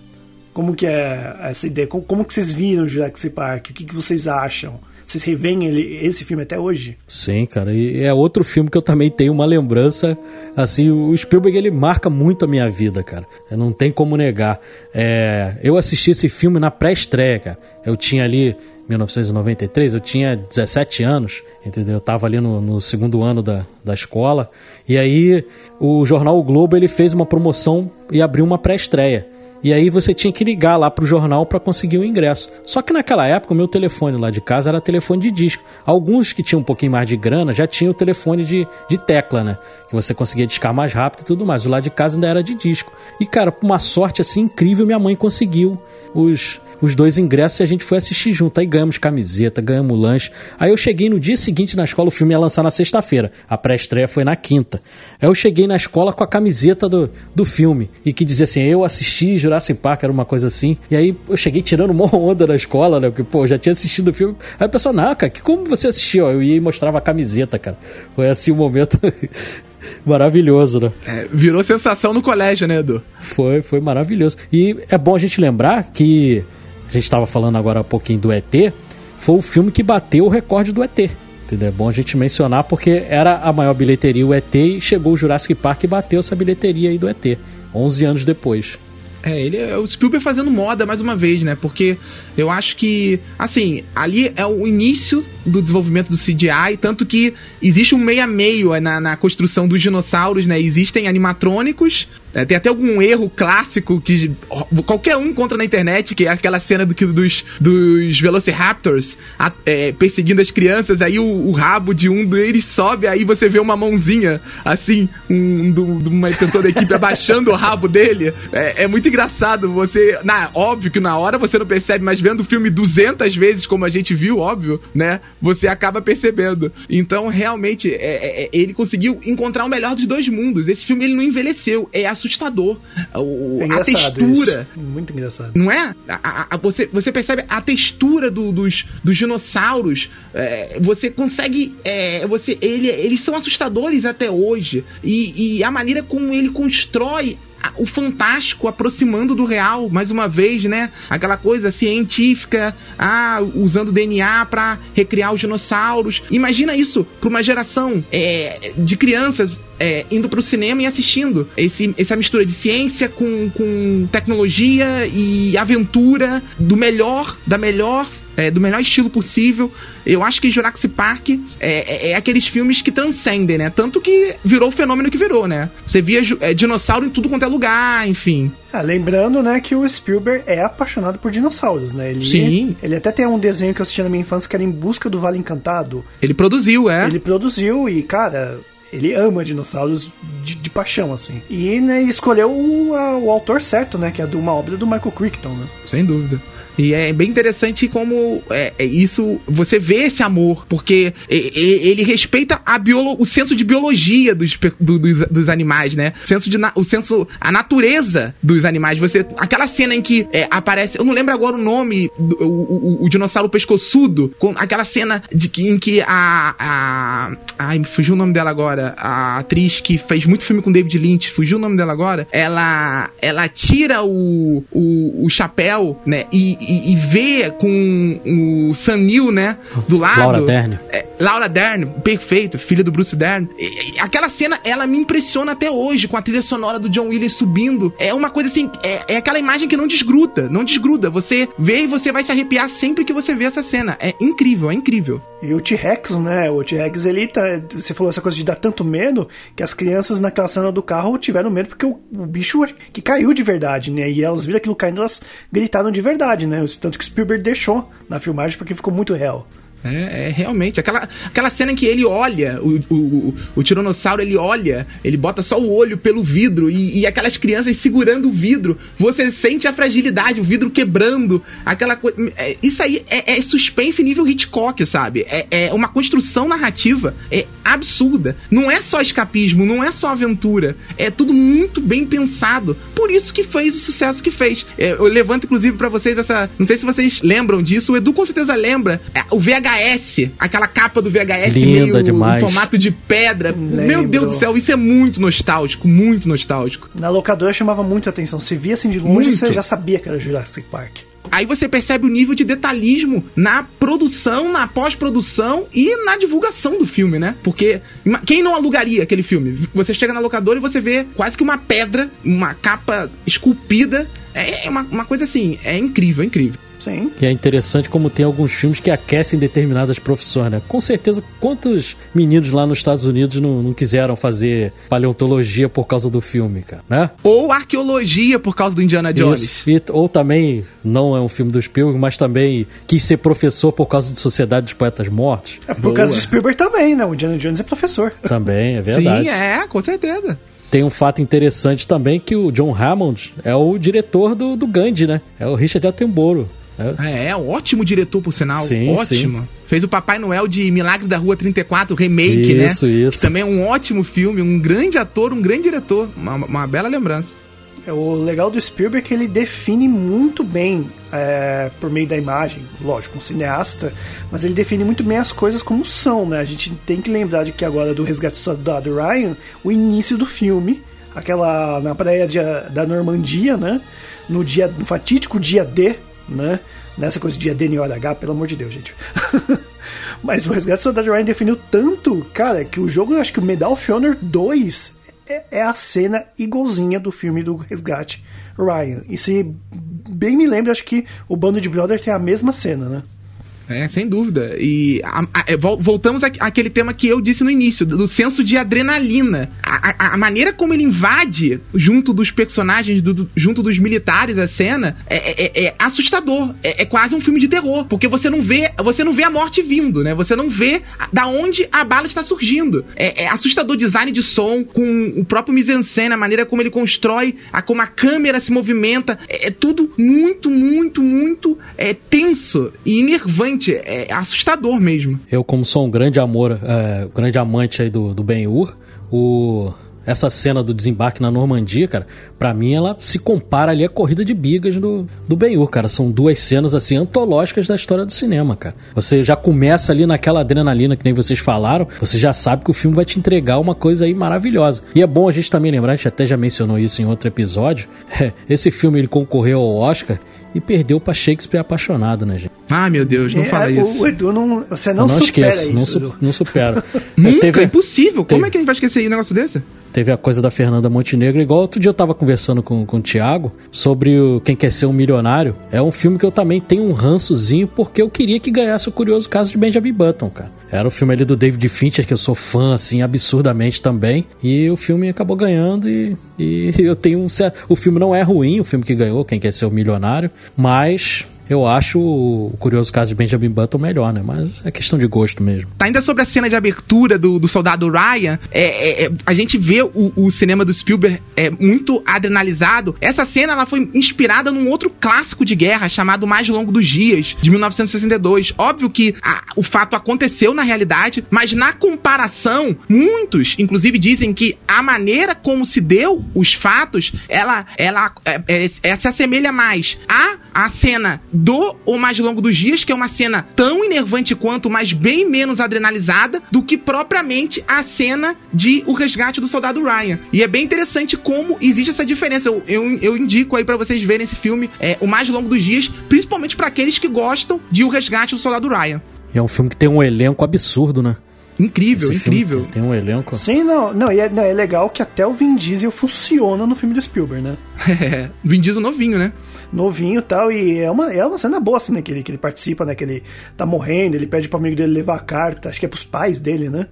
Como que é essa ideia? Como, como que vocês viram o Jurassic Park? O que, que vocês acham? Vocês revêem ele, esse filme até hoje? Sim, cara, e é outro filme que eu também tenho uma lembrança. Assim, o Spielberg ele marca muito a minha vida, cara. Não tem como negar. É, eu assisti esse filme na pré-estreia, cara. Eu tinha ali 1993, eu tinha 17 anos, entendeu? Eu tava ali no, no segundo ano da, da escola. E aí o jornal o Globo ele fez uma promoção e abriu uma pré-estreia. E aí você tinha que ligar lá pro jornal para conseguir o ingresso. Só que naquela época o meu telefone lá de casa era telefone de disco. Alguns que tinham um pouquinho mais de grana já tinham o telefone de, de tecla, né? Que você conseguia discar mais rápido e tudo mais. O lá de casa ainda era de disco. E cara, por uma sorte assim incrível, minha mãe conseguiu os, os dois ingressos e a gente foi assistir junto. Aí ganhamos camiseta, ganhamos lanche. Aí eu cheguei no dia seguinte na escola, o filme ia lançar na sexta-feira. A pré-estreia foi na quinta. Aí eu cheguei na escola com a camiseta do, do filme e que dizia assim: eu assisti Jurassic Park, era uma coisa assim. E aí eu cheguei tirando uma onda na escola, né? Porque, pô, eu já tinha assistido o filme. Aí o pessoal, não, cara, que, como você assistiu? Eu ia e mostrava a camiseta, cara. Foi assim um momento maravilhoso, né? É, virou sensação no colégio, né, Edu? Foi, foi maravilhoso. E é bom a gente lembrar que a gente estava falando agora há pouquinho do ET, foi o filme que bateu o recorde do ET. Entendeu? É bom a gente mencionar porque era a maior bilheteria o ET e chegou o Jurassic Park e bateu essa bilheteria aí do ET, 11 anos depois. É, ele é o Spielberg fazendo moda mais uma vez, né? Porque eu acho que, assim, ali é o início do desenvolvimento do CGI, tanto que existe um meio a meio na, na construção dos dinossauros, né? Existem animatrônicos, é, tem até algum erro clássico que qualquer um encontra na internet, que é aquela cena do, dos, dos Velociraptors a- é, perseguindo as crianças, aí o, o rabo de um deles sobe, aí você vê uma mãozinha, assim, um, de uma pessoa da equipe abaixando o rabo dele. É, é muito engraçado. Você, na, óbvio que na hora você não percebe, mas vendo o filme 200 vezes, como a gente viu, óbvio, né? Você acaba percebendo. Então, realmente, é- é- é- ele conseguiu encontrar o melhor dos dois mundos. Esse filme ele não envelheceu, é assustador. O- É a textura. isso. Muito engraçado. Não é? A- a- você, você percebe a textura do- dos, dos dinossauros. é, você consegue. é, você, ele, eles são assustadores até hoje. E, e a maneira como ele constrói o fantástico aproximando do real, mais uma vez, né? Aquela coisa científica, ah, usando DNA para recriar os dinossauros. Imagina isso para uma geração é, de crianças é, indo pro cinema e assistindo esse, essa mistura de ciência com, com tecnologia e aventura do melhor, da melhor é, do melhor estilo possível. Eu acho que Jurassic Park é, é- é aqueles filmes que transcendem, né? Tanto que virou o fenômeno que virou, né? Você via é, dinossauro em tudo quanto é lugar, enfim. Ah, lembrando, né, que o Spielberg é apaixonado por dinossauros, né? Ele, Sim. Ele até tem um desenho que eu assisti na minha infância que era Em Busca do Vale Encantado. Ele produziu, é. Ele produziu e, cara, ele ama dinossauros de, de paixão, assim. E, né, escolheu o, a- o autor certo, né? Que é de uma obra do Michael Crichton, né? Sem dúvida. E é bem interessante como é, é isso você vê esse amor, porque ele respeita a biolo, o senso de biologia dos, do- dos, dos animais, né? O senso de o senso a natureza dos animais. Você aquela cena em que é, aparece, eu não lembro agora o nome, do- o, o- o dinossauro pescoçudo, com aquela cena de em que a, a ai, me fugiu o nome dela agora, a atriz que fez muito filme com David Lynch, fugiu o nome dela agora, ela, ela tira o, o, o chapéu, né, e, e, e vê com o Sam Neill, né, do lado. Laura Dern. É, Laura Dern, perfeito, filha do Bruce Dern. E, e, aquela cena, ela me impressiona até hoje, com a trilha sonora do John Williams subindo. É uma coisa assim, é, é aquela imagem que não desgruda, não desgruda. Você vê e você vai se arrepiar sempre que você vê essa cena. É incrível, é incrível. E o T-Rex, né? O T-Rex, ele tá. Você falou essa coisa de dar tanto medo que as crianças naquela cena do carro tiveram medo porque o, o bicho que caiu de verdade, né? E elas viram aquilo caindo, elas gritaram de verdade, né? Tanto que Spielberg deixou na filmagem porque ficou muito real. É, é, realmente. Aquela, aquela cena em que ele olha, o, o, o, tiranossauro ele olha, ele bota só o olho pelo vidro e, e, aquelas crianças segurando o vidro. Você sente a fragilidade, o vidro quebrando, aquela coisa. É, isso aí é, é, suspense nível Hitchcock, sabe? É, é, uma construção narrativa é absurda. Não é só escapismo, não é só aventura. É tudo muito bem pensado. Por isso que fez o sucesso que fez. É, eu levanto, inclusive, para vocês essa. Não sei se vocês lembram disso, o Edu com certeza lembra. É, o VHS VHS, aquela capa do VHS Linda meio demais. em formato de pedra. Lembro. Meu Deus do céu, isso é muito nostálgico, muito nostálgico. Na locadora chamava muito a atenção. Você via assim de longe, muito. você já sabia que era Jurassic Park. Aí você percebe o nível de detalhismo na produção, na pós-produção e na divulgação do filme, né? Porque quem não alugaria aquele filme? Você chega na locadora e você vê quase que uma pedra, uma capa esculpida. É uma, uma coisa assim, é incrível, é incrível. Sim. E é interessante como tem alguns filmes que aquecem determinadas profissões, né? Com certeza, quantos meninos lá nos Estados Unidos não, não quiseram fazer paleontologia por causa do filme, cara, né? Ou arqueologia por causa do Indiana Jones. E, ou também, não é um filme do Spielberg, mas também quis ser professor por causa de Sociedade dos Poetas Mortos. É por Boa. causa do Spielberg também, né? O Indiana Jones é professor. Também, é verdade. Sim, é, com certeza. Tem um fato interessante também que o John Hammond é o diretor do, do Gandhi, né? É o Richard Attenborough. É, é, ótimo diretor, por sinal. Sim, ótimo. Sim. Fez o Papai Noel de Milagre da Rua 34, remake, isso, né? Isso, isso. Que também é um ótimo filme, um grande ator, um grande diretor. Uma, uma bela lembrança. É, o legal do Spielberg é que ele define muito bem, é, por meio da imagem, lógico, um cineasta, mas ele define muito bem as coisas como são, né? A gente tem que lembrar de que agora do Resgate do Soldado Ryan, o início do filme, aquela na praia de, da Normandia, né? No dia, no fatídico dia D, né? Nessa coisa de ADN H, pelo amor de Deus, gente. Mas o Resgate do Soldado Ryan definiu tanto, cara, que o jogo, eu acho que o Medal of Honor 2 é, a cena igualzinha do filme do Resgate Ryan. E se bem me lembro, acho que o Bando de Brother tem a mesma cena, né? É, sem dúvida. E a, a, é, voltamos àquele tema que eu disse no início, do senso de adrenalina. A, a maneira como ele invade junto dos personagens, do, do, junto dos militares a cena, é, é, é, é assustador. É, quase um filme de terror. Porque você não vê, você não vê a morte vindo, né? Você não vê da onde a bala está surgindo. É, assustador design de som, com o próprio mise-en-scène, a maneira como ele constrói, a, como a câmera se movimenta. É, tudo muito, muito, muito tenso e enervante é assustador mesmo. Eu, como sou um grande amor, é, grande amante aí do, do Ben-Hur, o essa cena do desembarque na Normandia, cara, para mim ela se compara ali à corrida de bigas do, do Ben-Hur, cara. São duas cenas, assim, antológicas da história do cinema, cara. Você já começa ali naquela adrenalina que nem vocês falaram, você já sabe que o filme vai te entregar uma coisa aí maravilhosa. E é bom a gente também lembrar, a gente até já mencionou isso em outro episódio, é, esse filme ele concorreu ao Oscar e perdeu para Shakespeare apaixonado, né, gente? Ah, meu Deus, não é, fala isso. O Edu não. Você não, não supera esqueço, isso. Não, su, não supera. Nunca, teve, é impossível. Teve, Como é que a gente vai esquecer um negócio desse? Teve a coisa da Fernanda Montenegro, igual outro dia eu tava conversando com, com o Thiago sobre o Quem Quer Ser um Milionário. É um filme que eu também tenho um rançozinho porque eu queria que ganhasse o curioso caso de Benjamin Button, cara. Era o filme ali do David Fincher, que eu sou fã, assim, absurdamente também. E o filme acabou ganhando e, e eu tenho um certo... O filme não é ruim, o filme que ganhou, Quem Quer Ser um Milionário, mas eu acho o Curioso Caso de Benjamin Button melhor, né? Mas é questão de gosto mesmo. Tá ainda sobre a cena de abertura do, do Soldado Ryan, é, é, é, a gente vê o, o, cinema do Spielberg é, muito adrenalizado. Essa cena ela foi inspirada num outro clássico de guerra chamado Mais Longo dos Dias, de 1962. Óbvio que a, o fato aconteceu na realidade, mas na comparação, muitos, inclusive, dizem que a maneira como se deu os fatos, ela, ela é, é, se assemelha mais a a cena do O Mais Longo dos Dias, que é uma cena tão enervante quanto, mas bem menos adrenalizada do que propriamente a cena de O Resgate do Soldado Ryan. E é bem interessante como existe essa diferença. Eu, eu, eu indico aí para vocês verem esse filme, é, O Mais Longo dos Dias, principalmente para aqueles que gostam de O Resgate do Soldado Ryan. É um filme que tem um elenco absurdo, né? Incrível, Esse incrível. Tem, tem um elenco. Sim, não, não, e é, não, é legal que até o Vin Diesel funciona no filme do Spielberg, né? É, Vin Diesel novinho, né? Novinho e tal, e é uma, é uma cena boa, assim, né? Que ele, que ele participa, né? Que ele tá morrendo, ele pede pro amigo dele levar a carta, acho que é pros pais dele, né?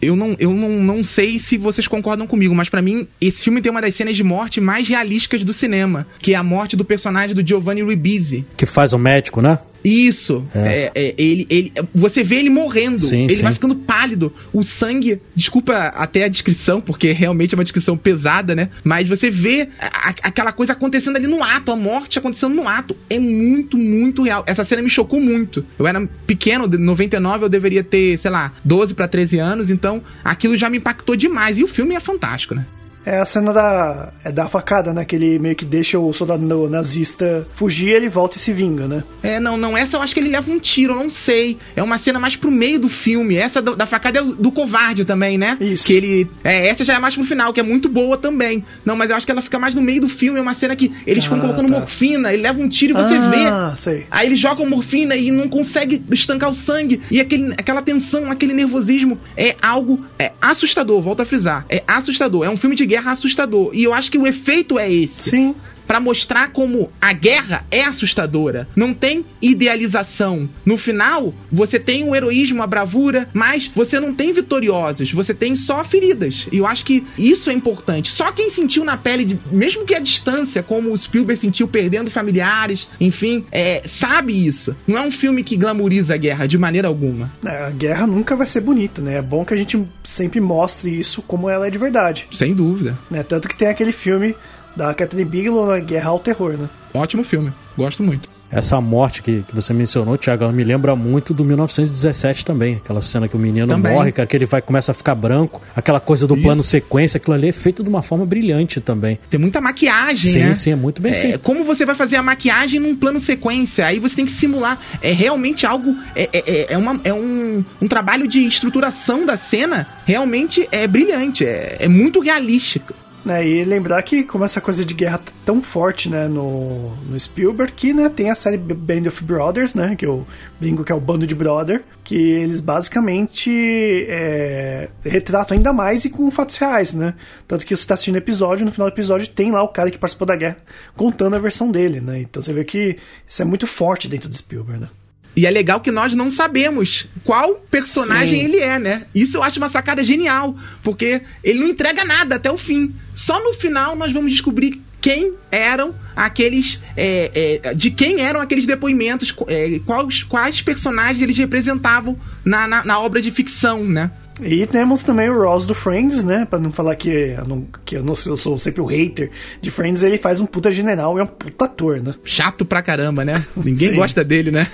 Eu não, eu não, não sei se vocês concordam comigo, mas pra mim, esse filme tem uma das cenas de morte mais realísticas do cinema, que é a morte do personagem do Giovanni Ribisi. Que faz o médico, né? Isso. É. É, é, ele, ele, você vê ele morrendo. Sim, ele sim. vai ficando pálido. O sangue. Desculpa até a descrição, porque realmente é uma descrição pesada, né? Mas você vê a- aquela coisa acontecendo ali no ato, a morte acontecendo no ato. É muito, muito real. Essa cena me chocou muito. Eu era pequeno, de 99 eu deveria ter, sei lá, 12 pra 13 anos, então aquilo já me impactou demais. E o filme é fantástico, né? É a cena da, é da facada, né? Que ele meio que deixa o soldado nazista fugir, ele volta e se vinga, né? É, não, não. Essa eu acho que ele leva um tiro, eu não sei. É uma cena mais pro meio do filme. Essa do- da facada é do covarde também, né? Isso. Que ele. É, essa já é mais pro final, que é muito boa também. Não, mas eu acho que ela fica mais no meio do filme. É uma cena que eles ficam Ah, colocando tá. morfina, ele leva um tiro e você ah, vê. sei. Aí eles jogam morfina e não consegue estancar o sangue. E aquele, aquela tensão, aquele nervosismo é algo é assustador, volta a frisar. É assustador. É um filme de guerra assustador. E eu acho que o efeito é esse. Sim. Pra mostrar como a guerra é assustadora. Não tem idealização. No final, você tem o heroísmo, a bravura, mas você não tem vitoriosos, você tem só feridas. E eu acho que isso é importante. Só quem sentiu na pele, de- mesmo que a distância, como o Spielberg sentiu perdendo familiares, enfim, é, sabe isso. Não é um filme que glamoriza a guerra de maneira alguma. É, a guerra nunca vai ser bonita, né? É bom que a gente sempre mostre isso como ela é de verdade. Sem dúvida. Né? Tanto que tem aquele filme da Catherine Bigelow, né? Guerra ao Terror, né? Ótimo filme. Gosto muito. Essa morte que, que você mencionou, Thiago, ela me lembra muito do 1917 também. Aquela cena que o menino Também. morre, cara, que ele vai começa a ficar branco. Aquela coisa do Isso. plano sequência, aquilo ali é feito de uma forma brilhante também. Tem muita maquiagem, sim, né? sim, é muito bem É, feito. como você vai fazer a maquiagem num plano sequência? Aí você tem que simular. É realmente algo. É, é, é- é uma, é um, um trabalho de estruturação da cena realmente é brilhante. É, é muito realístico. Né, e lembrar que como essa coisa de guerra tá tão forte, né, no, no Spielberg, que, né, tem a série Band of Brothers, né, que eu brinco que é o bando de brother, que eles basicamente é, retratam ainda mais e com fatos reais, né. Tanto que você tá assistindo episódio, no final do episódio tem lá o cara que participou da guerra contando a versão dele, né. Então você vê que isso é muito forte dentro do Spielberg, né. E é legal que nós não sabemos qual personagem Sim. ele é, né? Isso eu acho uma sacada genial, porque ele não entrega nada até o fim. Só no final nós vamos descobrir quem eram aqueles. é, é, de quem eram aqueles depoimentos, é, quais, quais personagens eles representavam na, na, na obra de ficção, né? E temos também o Ross do Friends, né? Pra não falar que, eu não, que eu, não, eu sou sempre o hater de Friends, ele faz um puta general e é um puta ator, né? Chato pra caramba, né? Ninguém gosta dele, né?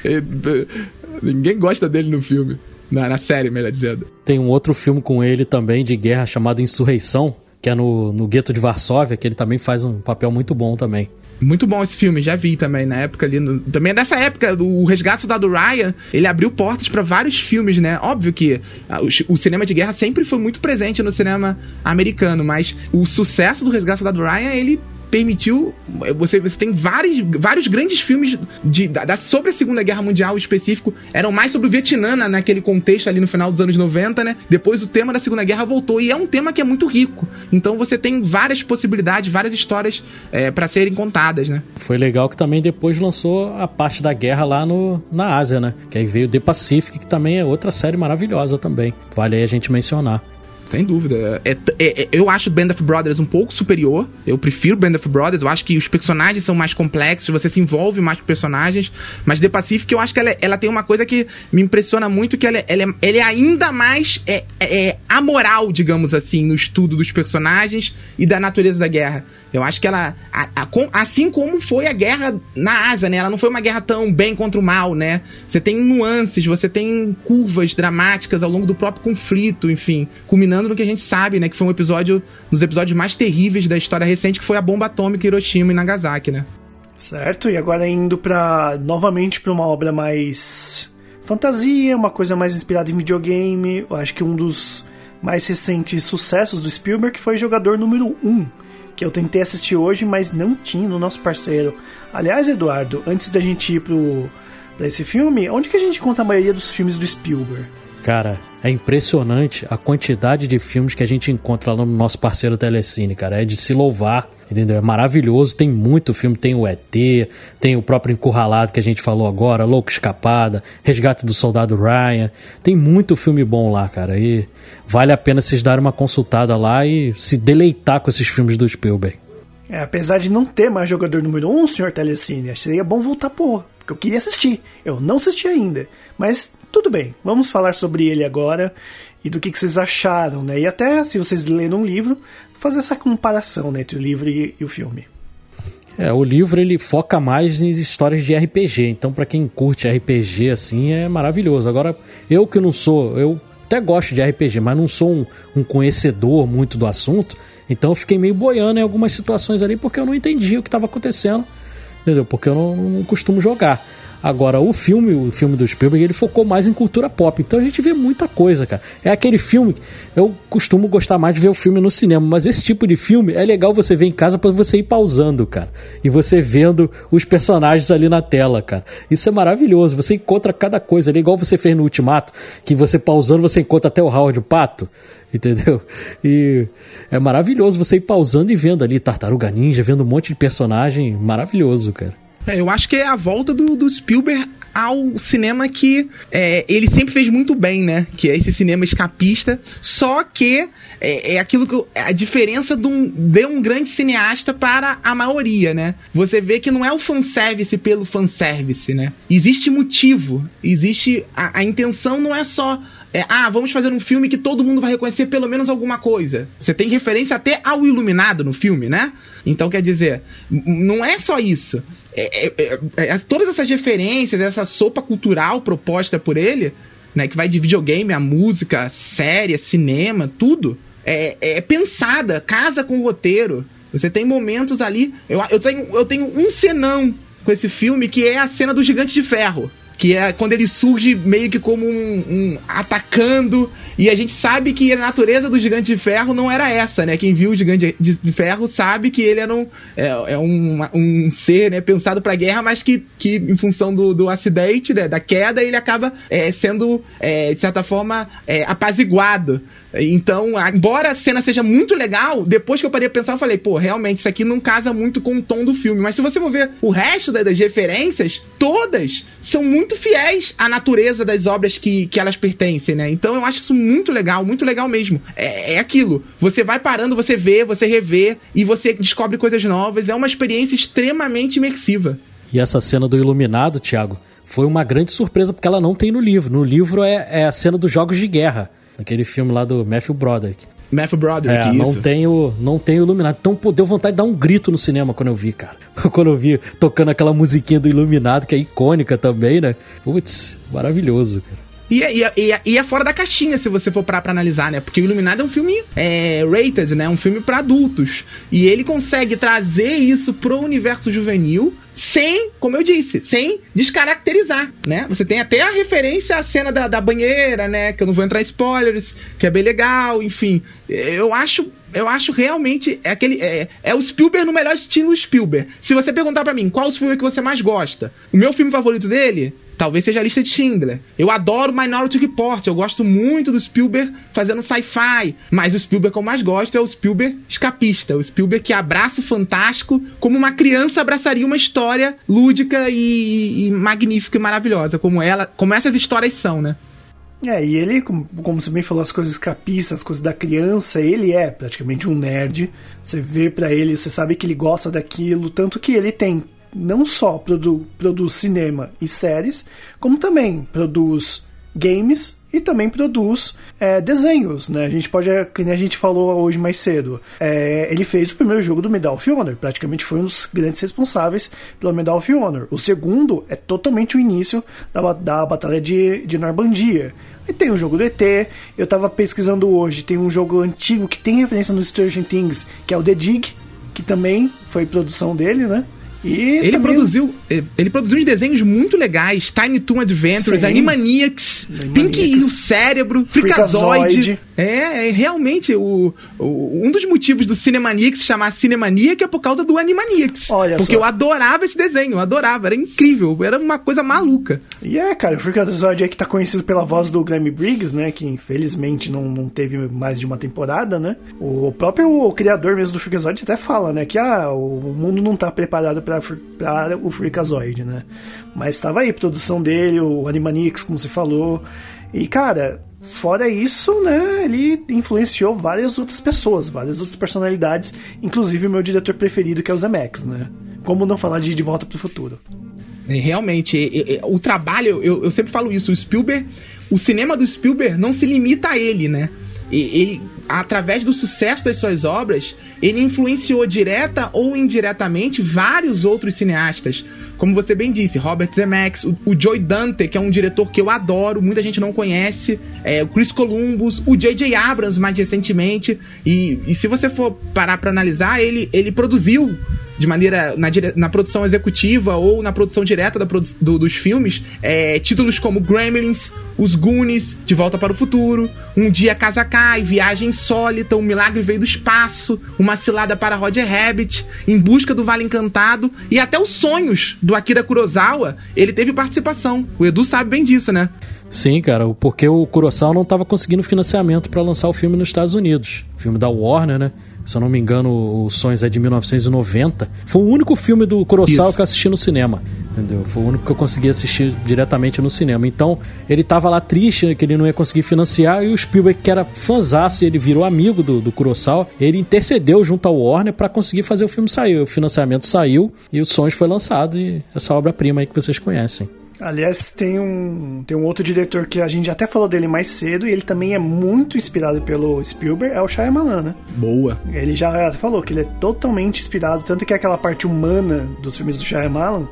Ninguém gosta dele no filme. Na, na série, melhor dizendo. Tem um outro filme com ele também de guerra chamado Insurreição, que é no, no gueto de Varsóvia, que ele também faz um papel muito bom também. Muito bom esse filme, já vi também na época ali. no- também é dessa época, o Resgate do Ryan, ele abriu portas pra vários filmes, né? Óbvio que ah, o, o cinema de guerra sempre foi muito presente no cinema americano, mas o sucesso do Resgate do Ryan, ele permitiu você, você tem vários, vários grandes filmes de, da, da- sobre a Segunda Guerra Mundial específico eram mais sobre o Vietnã na- naquele contexto ali no final dos anos 90 né depois o tema da Segunda Guerra voltou e é um tema que é muito rico então você tem várias possibilidades várias histórias é, para serem contadas né Foi legal que também depois lançou a parte da guerra lá no, na Ásia, né? Que aí veio The Pacific, que também é outra série maravilhosa também. Vale aí a gente mencionar. Sem dúvida. É- é- é- eu acho Band of Brothers um pouco superior. Eu prefiro Band of Brothers. Eu acho que os personagens são mais complexos, você se envolve mais com personagens. Mas The Pacific, eu acho que ela, é- ela tem uma coisa que me impressiona muito, que ela, é- ela, é, ela é ainda mais é, é, amoral, digamos assim, no estudo dos personagens e da natureza da guerra. Eu acho que ela, a- a- assim como foi a guerra na Ásia, né? Ela não foi uma guerra tão bem contra o mal, né? Você tem nuances, você tem curvas dramáticas ao longo do próprio conflito, enfim, culminando no que a gente sabe, né? Que foi um episódio, um dos episódios mais terríveis da história recente, que foi a bomba atômica em Hiroshima e Nagasaki, né? Certo, e agora indo para novamente para uma obra mais fantasia, uma coisa mais inspirada em videogame. Eu acho que um dos mais recentes sucessos do Spielberg foi Jogador Número 1, que eu tentei assistir hoje, mas não tinha no nosso parceiro. Aliás, Eduardo, antes da gente ir pro para esse filme, onde que a gente conta a maioria dos filmes do Spielberg? Cara, é impressionante a quantidade de filmes que a gente encontra lá no nosso parceiro Telecine, cara. É de se louvar, entendeu? É maravilhoso. Tem muito filme. Tem o ET, tem o próprio Encurralado que a gente falou agora, Louco Escapada, Resgate do Soldado Ryan. Tem muito filme bom lá, cara. E vale a pena vocês darem uma consultada lá e se deleitar com esses filmes do Spielberg. É, apesar de não ter mais jogador número 1, um, senhor Telecine, seria bom voltar por, porque eu queria assistir. Eu não assisti ainda, mas tudo bem, vamos falar sobre ele agora e do que, que vocês acharam, né? E até, se vocês leram um livro, fazer essa comparação né, entre o livro e, e o filme. É, o livro ele foca mais em histórias de RPG, então para quem curte RPG assim é maravilhoso. Agora, eu que não sou, eu até gosto de RPG, mas não sou um, um conhecedor muito do assunto, então eu fiquei meio boiando em algumas situações ali porque eu não entendi o que estava acontecendo, entendeu? Porque eu não, não costumo jogar. Agora, o filme, o filme do Spielberg, ele focou mais em cultura pop. Então a gente vê muita coisa, cara. É aquele filme. Eu costumo gostar mais de ver o filme no cinema, mas esse tipo de filme é legal você ver em casa para você ir pausando, cara. E você vendo os personagens ali na tela, cara. Isso é maravilhoso. Você encontra cada coisa ali, igual você fez no Ultimato, que você pausando você encontra até o Howard o Pato entendeu? E é maravilhoso você ir pausando e vendo ali Tartaruga Ninja, vendo um monte de personagem maravilhoso, cara. É, eu acho que é a volta do, do Spielberg ao cinema que é, ele sempre fez muito bem, né? Que é esse cinema escapista. Só que é, é aquilo que. Eu, a diferença de um, de um grande cineasta para a maioria, né? Você vê que não é o fanservice pelo fanservice, né? Existe motivo. Existe. A, a intenção não é só é, ah, vamos fazer um filme que todo mundo vai reconhecer pelo menos alguma coisa. Você tem referência até ao Iluminado no filme, né? Então, quer dizer, não é só isso. É, é, é, é, todas essas referências, essa sopa cultural proposta por ele, né, que vai de videogame, a música, série, cinema, tudo, é, é pensada, casa com o roteiro. Você tem momentos ali. Eu, eu, tenho, eu tenho um senão com esse filme que é a cena do Gigante de Ferro que é quando ele surge meio que como um, um, atacando e a gente sabe que a natureza do gigante de ferro não era essa, né? Quem viu o gigante de ferro sabe que ele era um, é, é um, um ser né, pensado para guerra, mas que, que em função do, do acidente, né, da queda, ele acaba é, sendo é, de certa forma é, apaziguado. Então, embora a cena seja muito legal, depois que eu parei a pensar, eu falei, pô, realmente isso aqui não casa muito com o tom do filme. Mas se você for ver o resto das referências, todas são muito fiéis à natureza das obras que, que elas pertencem, né? Então eu acho isso muito legal, muito legal mesmo. É, é aquilo. Você vai parando, você vê, você revê e você descobre coisas novas. É uma experiência extremamente imersiva. E essa cena do Iluminado, Thiago, foi uma grande surpresa porque ela não tem no livro. No livro é, é a cena dos Jogos de Guerra. Aquele filme lá do Matthew Broderick. Matthew Broderick, é, isso. não tenho, não tenho Iluminado. Então pô, deu vontade de dar um grito no cinema quando eu vi, cara. quando eu vi tocando aquela musiquinha do Iluminado, que é icônica também, né? Putz, maravilhoso, cara. E, é, e, é, e, é, e, é fora da caixinha, se você for parar pra analisar, né? Porque o Iluminado é um filme é, rated, né? Um filme para adultos. E ele consegue trazer isso pro universo juvenil sem, como eu disse, sem descaracterizar, né? Você tem até a referência à cena da, da banheira, né? Que eu não vou entrar em spoilers, que é bem legal, enfim. Eu acho eu acho realmente é aquele é, é, o Spielberg no melhor estilo Spielberg. Se você perguntar para mim qual o Spielberg que você mais gosta, o meu filme favorito dele talvez seja a lista de Schindler. Eu adoro Minority Report, eu gosto muito do Spielberg fazendo sci-fi, mas o Spielberg que eu mais gosto é o Spielberg escapista, o Spielberg que abraça o fantástico como uma criança abraçaria uma história lúdica e, e magnífica e maravilhosa, como ela, como essas histórias são, né? É, e ele, como, como você bem falou, as coisas escapistas, as coisas da criança, ele é praticamente um nerd. Você vê para ele, você sabe que ele gosta daquilo, tanto que ele tem não só produ produz cinema e séries, como também produz games e também produz é, desenhos, né? A gente pode, que nem a gente falou hoje mais cedo, é, ele fez o primeiro jogo do Medal of Honor, praticamente foi um dos grandes responsáveis pelo Medal of Honor. O segundo é totalmente o início da, da Batalha de, de Normandia. E tem o jogo do ET, eu tava pesquisando hoje, tem um jogo antigo que tem referência no Stranger Things, que é o The Dig, que também foi produção dele, né? E Ele também- produziu, eh, ele produziu uns desenhos muito legais, Tiny Toon Adventures, Sim. Animaniacs, Animaniacs. Pink e o Cérebro, Freakazoid. Freakazoid. É, é realmente o, o- um dos motivos do Cinemaniacs se chamar Cinemaniac é por causa do Animaniacs. Olha porque só. eu adorava esse desenho, eu adorava, era incrível, era uma coisa maluca. E é, cara, o Freakazoid é que tá conhecido pela voz do Grammy Briggs, né? Que infelizmente não, não teve mais de uma temporada, né? O próprio criador mesmo do Freakazoid até fala, né? Que ah, o mundo não tá preparado pra, pra o Freakazoid, né? Mas tava aí, produção dele, o Animaniacs, como você falou. E, cara, fora isso, né? Ele influenciou várias outras pessoas, várias outras personalidades, inclusive o meu diretor preferido, que é o Zemeckis, né? Como não falar de De Volta pro Futuro? É, realmente, é, é, o trabalho, eu, eu sempre falo isso, o Spielberg, o cinema do Spielberg não se limita a ele, né? Ele, através do sucesso das suas obras, ele influenciou direta ou indiretamente vários outros cineastas. Como você bem disse, Robert Zemeckis, o, o Joy Dante, que é um diretor que eu adoro, muita gente não conhece, é, o Chris Columbus, o J.J. Abrams mais recentemente. E, e se você for parar para analisar, ele, ele produziu de maneira na, na produção executiva ou na produção direta da do- dos filmes é, títulos como Gremlins, Os Goonies, De Volta para o Futuro, Um Dia Casa Cai, Viagem Insólita, Um Milagre Veio do Espaço, Uma Cilada para Roger Rabbit, Em Busca do Vale Encantado e até os Sonhos do Akira Kurosawa, ele teve participação. O Edu sabe bem disso, né? Sim, cara, porque o Kurosawa não estava conseguindo financiamento para lançar o filme nos Estados Unidos. O filme da Warner, né? Se eu não me engano, o Sonhos é de 1990. Foi o único filme do Kurosawa Isso. que eu assisti no cinema. Entendeu? Foi o único que eu consegui assistir diretamente no cinema. Então, ele tava lá triste, né, que ele não ia conseguir financiar, e o Spielberg, que era fãzaço, ele virou amigo do, do Kurosawa, ele intercedeu junto ao Warner para conseguir fazer o filme sair. O financiamento saiu e o Sonhos foi lançado, e essa obra-prima aí que vocês conhecem. Aliás, tem um, tem um outro diretor que a gente até falou dele mais cedo e ele também é muito inspirado pelo Spielberg, é o Shyamalan, né? Boa. Ele já falou que ele é totalmente inspirado, tanto que aquela parte humana dos filmes do Shyamalan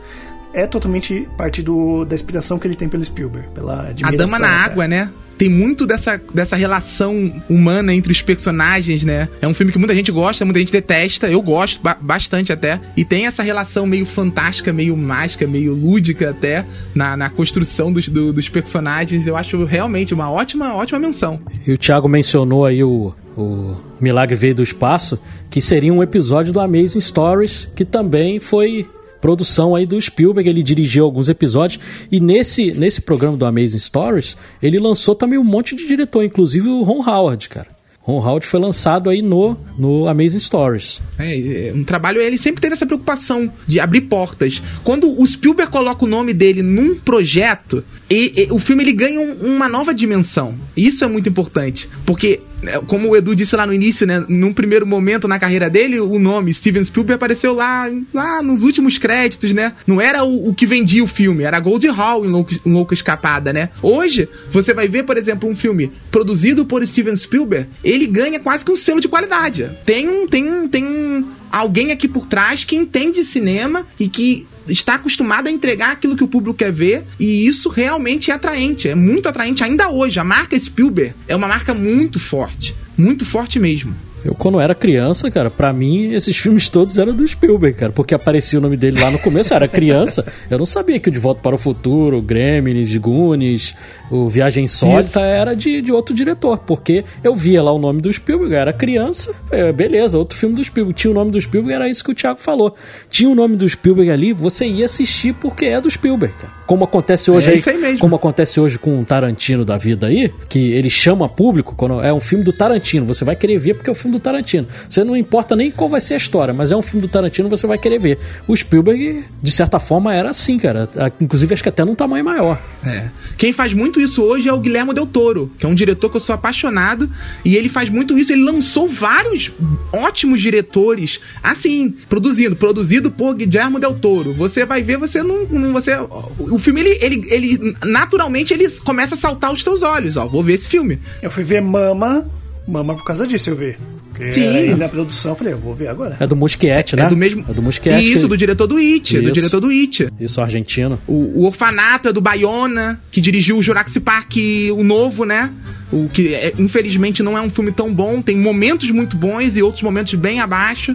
é totalmente parte do, da inspiração que ele tem pelo Spielberg, pela A admiração. Dama na cara. Água, né? Tem muito dessa, dessa relação humana entre os personagens, né? É um filme que muita gente gosta, muita gente detesta. Eu gosto ba- bastante até. E tem essa relação meio fantástica, meio mágica, meio lúdica até na, na construção dos, do- dos personagens. Eu acho realmente uma ótima, ótima menção. E o Thiago mencionou aí o, o Milagre Veio do Espaço, que seria um episódio do Amazing Stories, que também foi produção aí do Spielberg, ele dirigiu alguns episódios e nesse, nesse programa do Amazing Stories, ele lançou também um monte de diretor, inclusive o Ron Howard, cara. Ron Howard foi lançado aí no, no Amazing Stories. É, é, um trabalho, ele sempre teve essa preocupação de abrir portas. Quando o Spielberg coloca o nome dele num projeto, e, e o filme ele ganha um- uma nova dimensão. Isso é muito importante, porque é, como o Edu disse lá no início, né, num primeiro momento na carreira dele, o nome Steven Spielberg apareceu lá, lá nos últimos créditos, né? Não era o, o que vendia o filme, era Gold Hall em Louca, Louca Escapada, né? Hoje, você vai ver, por exemplo, um filme produzido por Steven Spielberg, ele ganha quase que um selo de qualidade. Tem um, tem tem um, alguém aqui por trás que entende cinema e que está acostumado a entregar aquilo que o público quer ver e isso realmente é atraente, é muito atraente ainda hoje. A marca Spielberg é uma marca muito forte, muito forte mesmo. Eu, quando era criança, cara, pra mim, esses filmes todos eram do Spielberg, cara, porque aparecia o nome dele lá no começo, eu era criança, eu não sabia que o De Volta para o Futuro, o Gremlins, Goonies, o Viagem Insólita Isso. era de, de outro diretor, porque eu via lá o nome do Spielberg, eu era criança, é, beleza, outro filme do Spielberg, tinha o nome do Spielberg, era isso que o Thiago falou. Tinha o nome do Spielberg ali, você ia assistir porque é do Spielberg, cara. Como acontece hoje É aí, aí como acontece hoje com o Tarantino da vida aí, que ele chama público, quando é um filme do Tarantino, você vai querer ver porque é o filme do Tarantino. Você não importa nem qual vai ser a história, mas é um filme do Tarantino, você vai querer ver. O Spielberg, de certa forma, era assim, cara. Inclusive, acho que até num tamanho maior. É. Quem faz muito isso hoje é o Guilherme Del Toro, que é um diretor que eu sou apaixonado, e ele faz muito isso. Ele lançou vários ótimos diretores, assim, produzindo, produzido por Guilherme Del Toro. Você vai ver, você não, não você, o filme ele, ele, ele naturalmente ele começa a saltar aos teus olhos. Ó, vou ver esse filme. Eu fui ver Mama, Mama por causa disso eu vi. Porque Sim. Aí na produção eu falei, eu vou ver agora. É do Muschiette, né? É do mesmo. É do Muschiette. Isso, que- do diretor do It, do Isso. diretor do It. Isso, argentino. O, o Orfanato é do Bayona, que dirigiu o Jurassic Park, o novo, né? O que é, infelizmente não é um filme tão bom, tem momentos muito bons e outros momentos bem abaixo.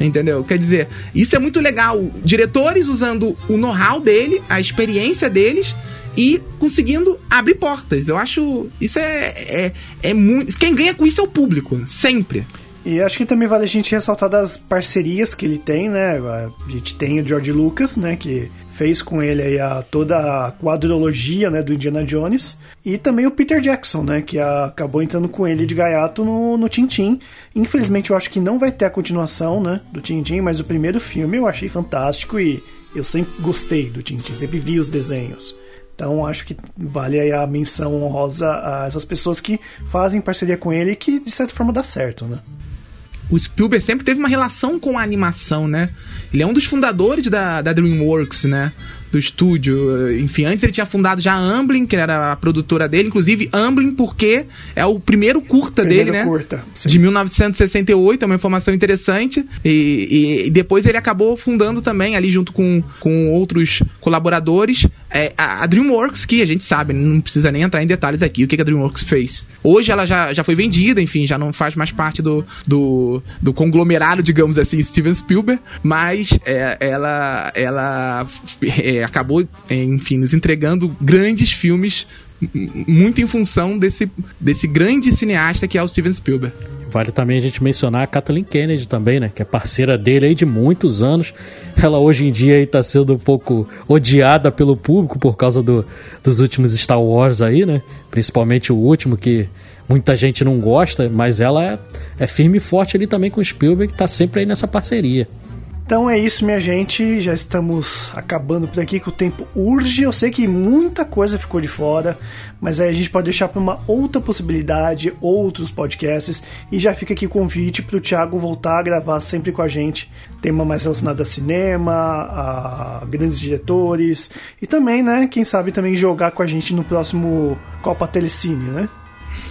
Entendeu? Quer dizer, isso é muito legal. Diretores usando o know-how dele, a experiência deles e conseguindo abrir portas. Eu acho. Isso é, é, é muito. Quem ganha com isso é o público, sempre. E acho que também vale a gente ressaltar das parcerias que ele tem, né? A gente tem o George Lucas, né? Que fez com ele aí a, toda a quadrologia né, do Indiana Jones. E também o Peter Jackson, né? Que a, acabou entrando com ele de gaiato no, no Tintin. Infelizmente eu acho que não vai ter a continuação né, do Tintin, mas o primeiro filme eu achei fantástico e eu sempre gostei do Tintin, sempre vi os desenhos. Então acho que vale a menção honrosa a essas pessoas que fazem parceria com ele e que de certa forma dá certo, né? o Spielberg sempre teve uma relação com a animação, né? Ele é um dos fundadores da, da DreamWorks, né? Do estúdio. Enfim, antes ele tinha fundado já a Amblin, que era a produtora dele, inclusive Amblin porque é o primeiro curta Primeiro dele, né? curta, sim. de 1968, é uma informação interessante. E, e- e depois ele acabou fundando também, ali junto com, com outros colaboradores, é, a, a DreamWorks, que a gente sabe, não precisa nem entrar em detalhes aqui, o que, que a DreamWorks fez. Hoje ela já, já foi vendida, enfim, já não faz mais parte do, do, do conglomerado, digamos assim, Steven Spielberg, mas é, ela, ela é, acabou, é, enfim, nos entregando grandes filmes muito em função desse, desse grande cineasta que é o Steven Spielberg. Vale também a gente mencionar a Kathleen Kennedy também, né? Que é parceira dele aí de muitos anos. Ela hoje em dia aí tá sendo um pouco odiada pelo público por causa do, dos últimos Star Wars aí, né? Principalmente o último que muita gente não gosta, mas ela é, é firme e forte ali também com o Spielberg, que tá sempre aí nessa parceria. Então é isso, minha gente. Já estamos acabando por aqui, que o tempo urge. Eu sei que muita coisa ficou de fora, mas aí a gente pode deixar para uma outra possibilidade, outros podcasts. E já fica aqui o convite para o Thiago voltar a gravar sempre com a gente. Tema mais relacionado a cinema, a grandes diretores. E também, né, quem sabe também jogar com a gente no próximo Copa Telecine, né?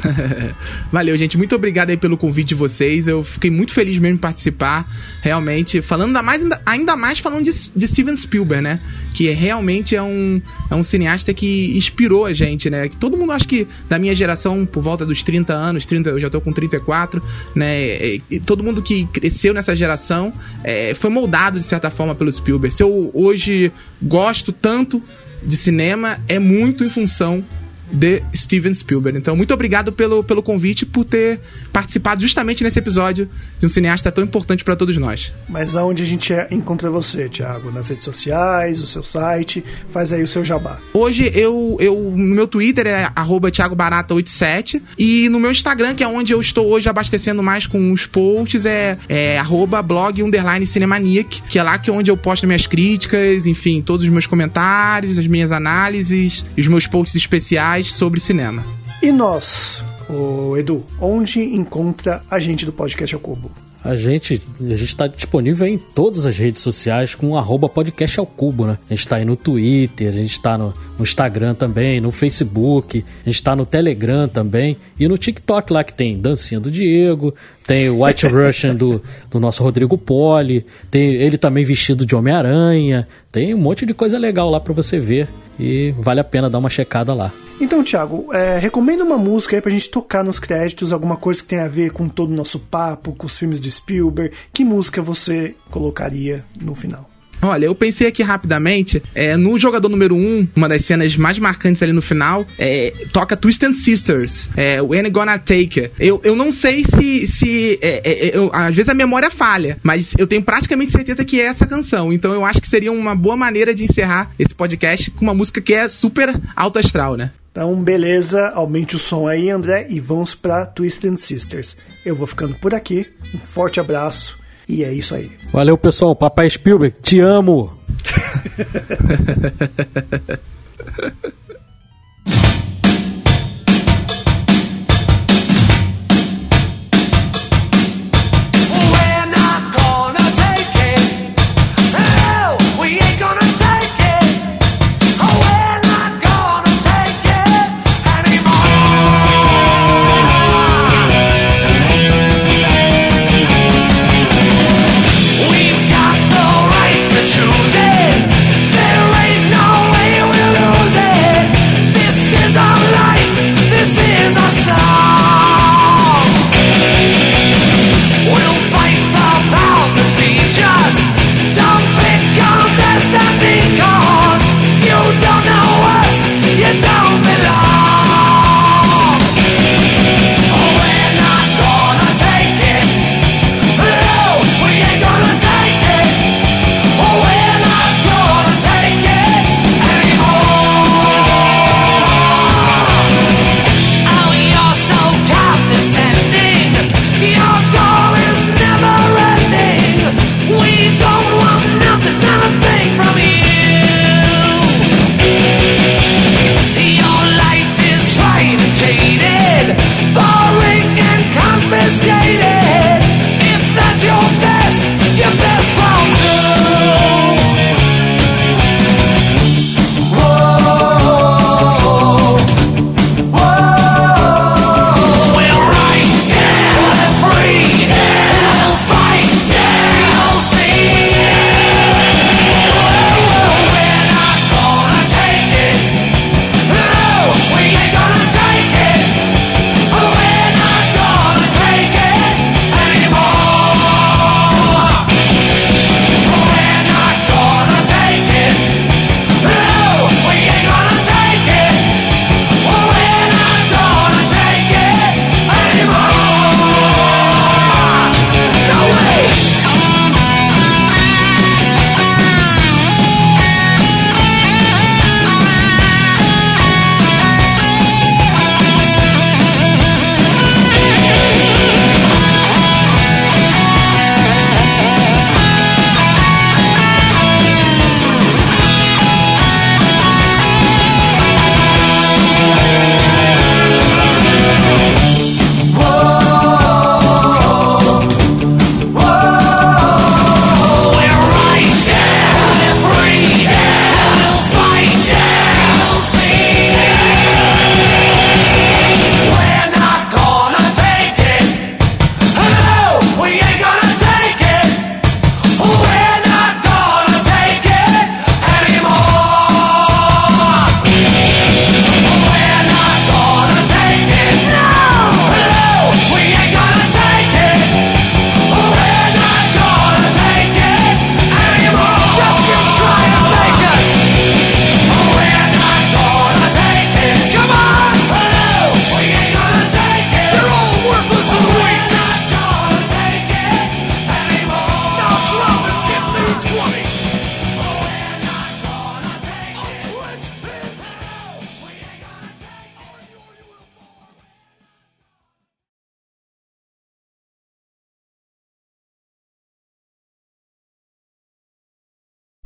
Valeu, gente. Muito obrigado aí pelo convite de vocês. Eu fiquei muito feliz mesmo em participar. Realmente, falando ainda mais, ainda, mais falando de, de Steven Spielberg, né? Que é, realmente é um, é um cineasta que inspirou a gente, né? Que todo mundo acha que da minha geração, por volta dos 30 anos, 30, eu já tô com 34, né? E, e todo mundo que cresceu nessa geração é, foi moldado de certa forma pelo Spielberg. Se eu hoje gosto tanto de cinema, é muito em função de Steven Spielberg. Então, muito obrigado pelo, pelo convite por ter participado justamente nesse episódio de um cineasta tão importante para todos nós. Mas aonde a gente é- encontra você, Thiago? Nas redes sociais, o seu site? Faz aí o seu jabá. Hoje eu, eu no meu Twitter é arroba thiagobarata87 e no meu Instagram, que é onde eu estou hoje abastecendo mais com os posts, é, é arroba blog underline cinemaniac, que é lá que é onde eu posto minhas críticas, enfim, todos os meus comentários, as minhas análises, os meus posts especiais sobre cinema. E nós, o Edu, onde encontra a gente do Podcast ao Cubo? A gente a gente está disponível em todas as redes sociais com o arroba podcast ao cubo, né? A gente está aí no Twitter, a gente está no, no Instagram também, no Facebook, a gente está no Telegram também e no TikTok lá que tem dancinha do Diego, tem o White Russian do, do nosso Rodrigo Poli, tem ele também vestido de Homem-Aranha, tem um monte de coisa legal lá para você ver e vale a pena dar uma checada lá. Então, Thiago, é, recomenda uma música aí pra gente tocar nos créditos, alguma coisa que tenha a ver com todo o nosso papo, com os filmes do Spielberg. Que música você colocaria no final? Olha, eu pensei aqui rapidamente, é, no jogador número 1, um, uma das cenas mais marcantes ali no final, é, toca Twisted Sisters, é, When Gonna Take. Eu, eu não sei se. se é, é, eu- às vezes a memória falha, mas eu tenho praticamente certeza que é essa canção. Então eu acho que seria uma boa maneira de encerrar esse podcast com uma música que é super alto astral, né? Então, beleza, aumente o som aí, André, e vamos pra Twisted Sisters. Eu vou ficando por aqui, um forte abraço, e é isso aí. Valeu pessoal, Papai Spielberg, te amo!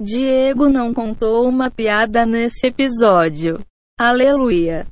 Diego não contou uma piada nesse episódio. Aleluia.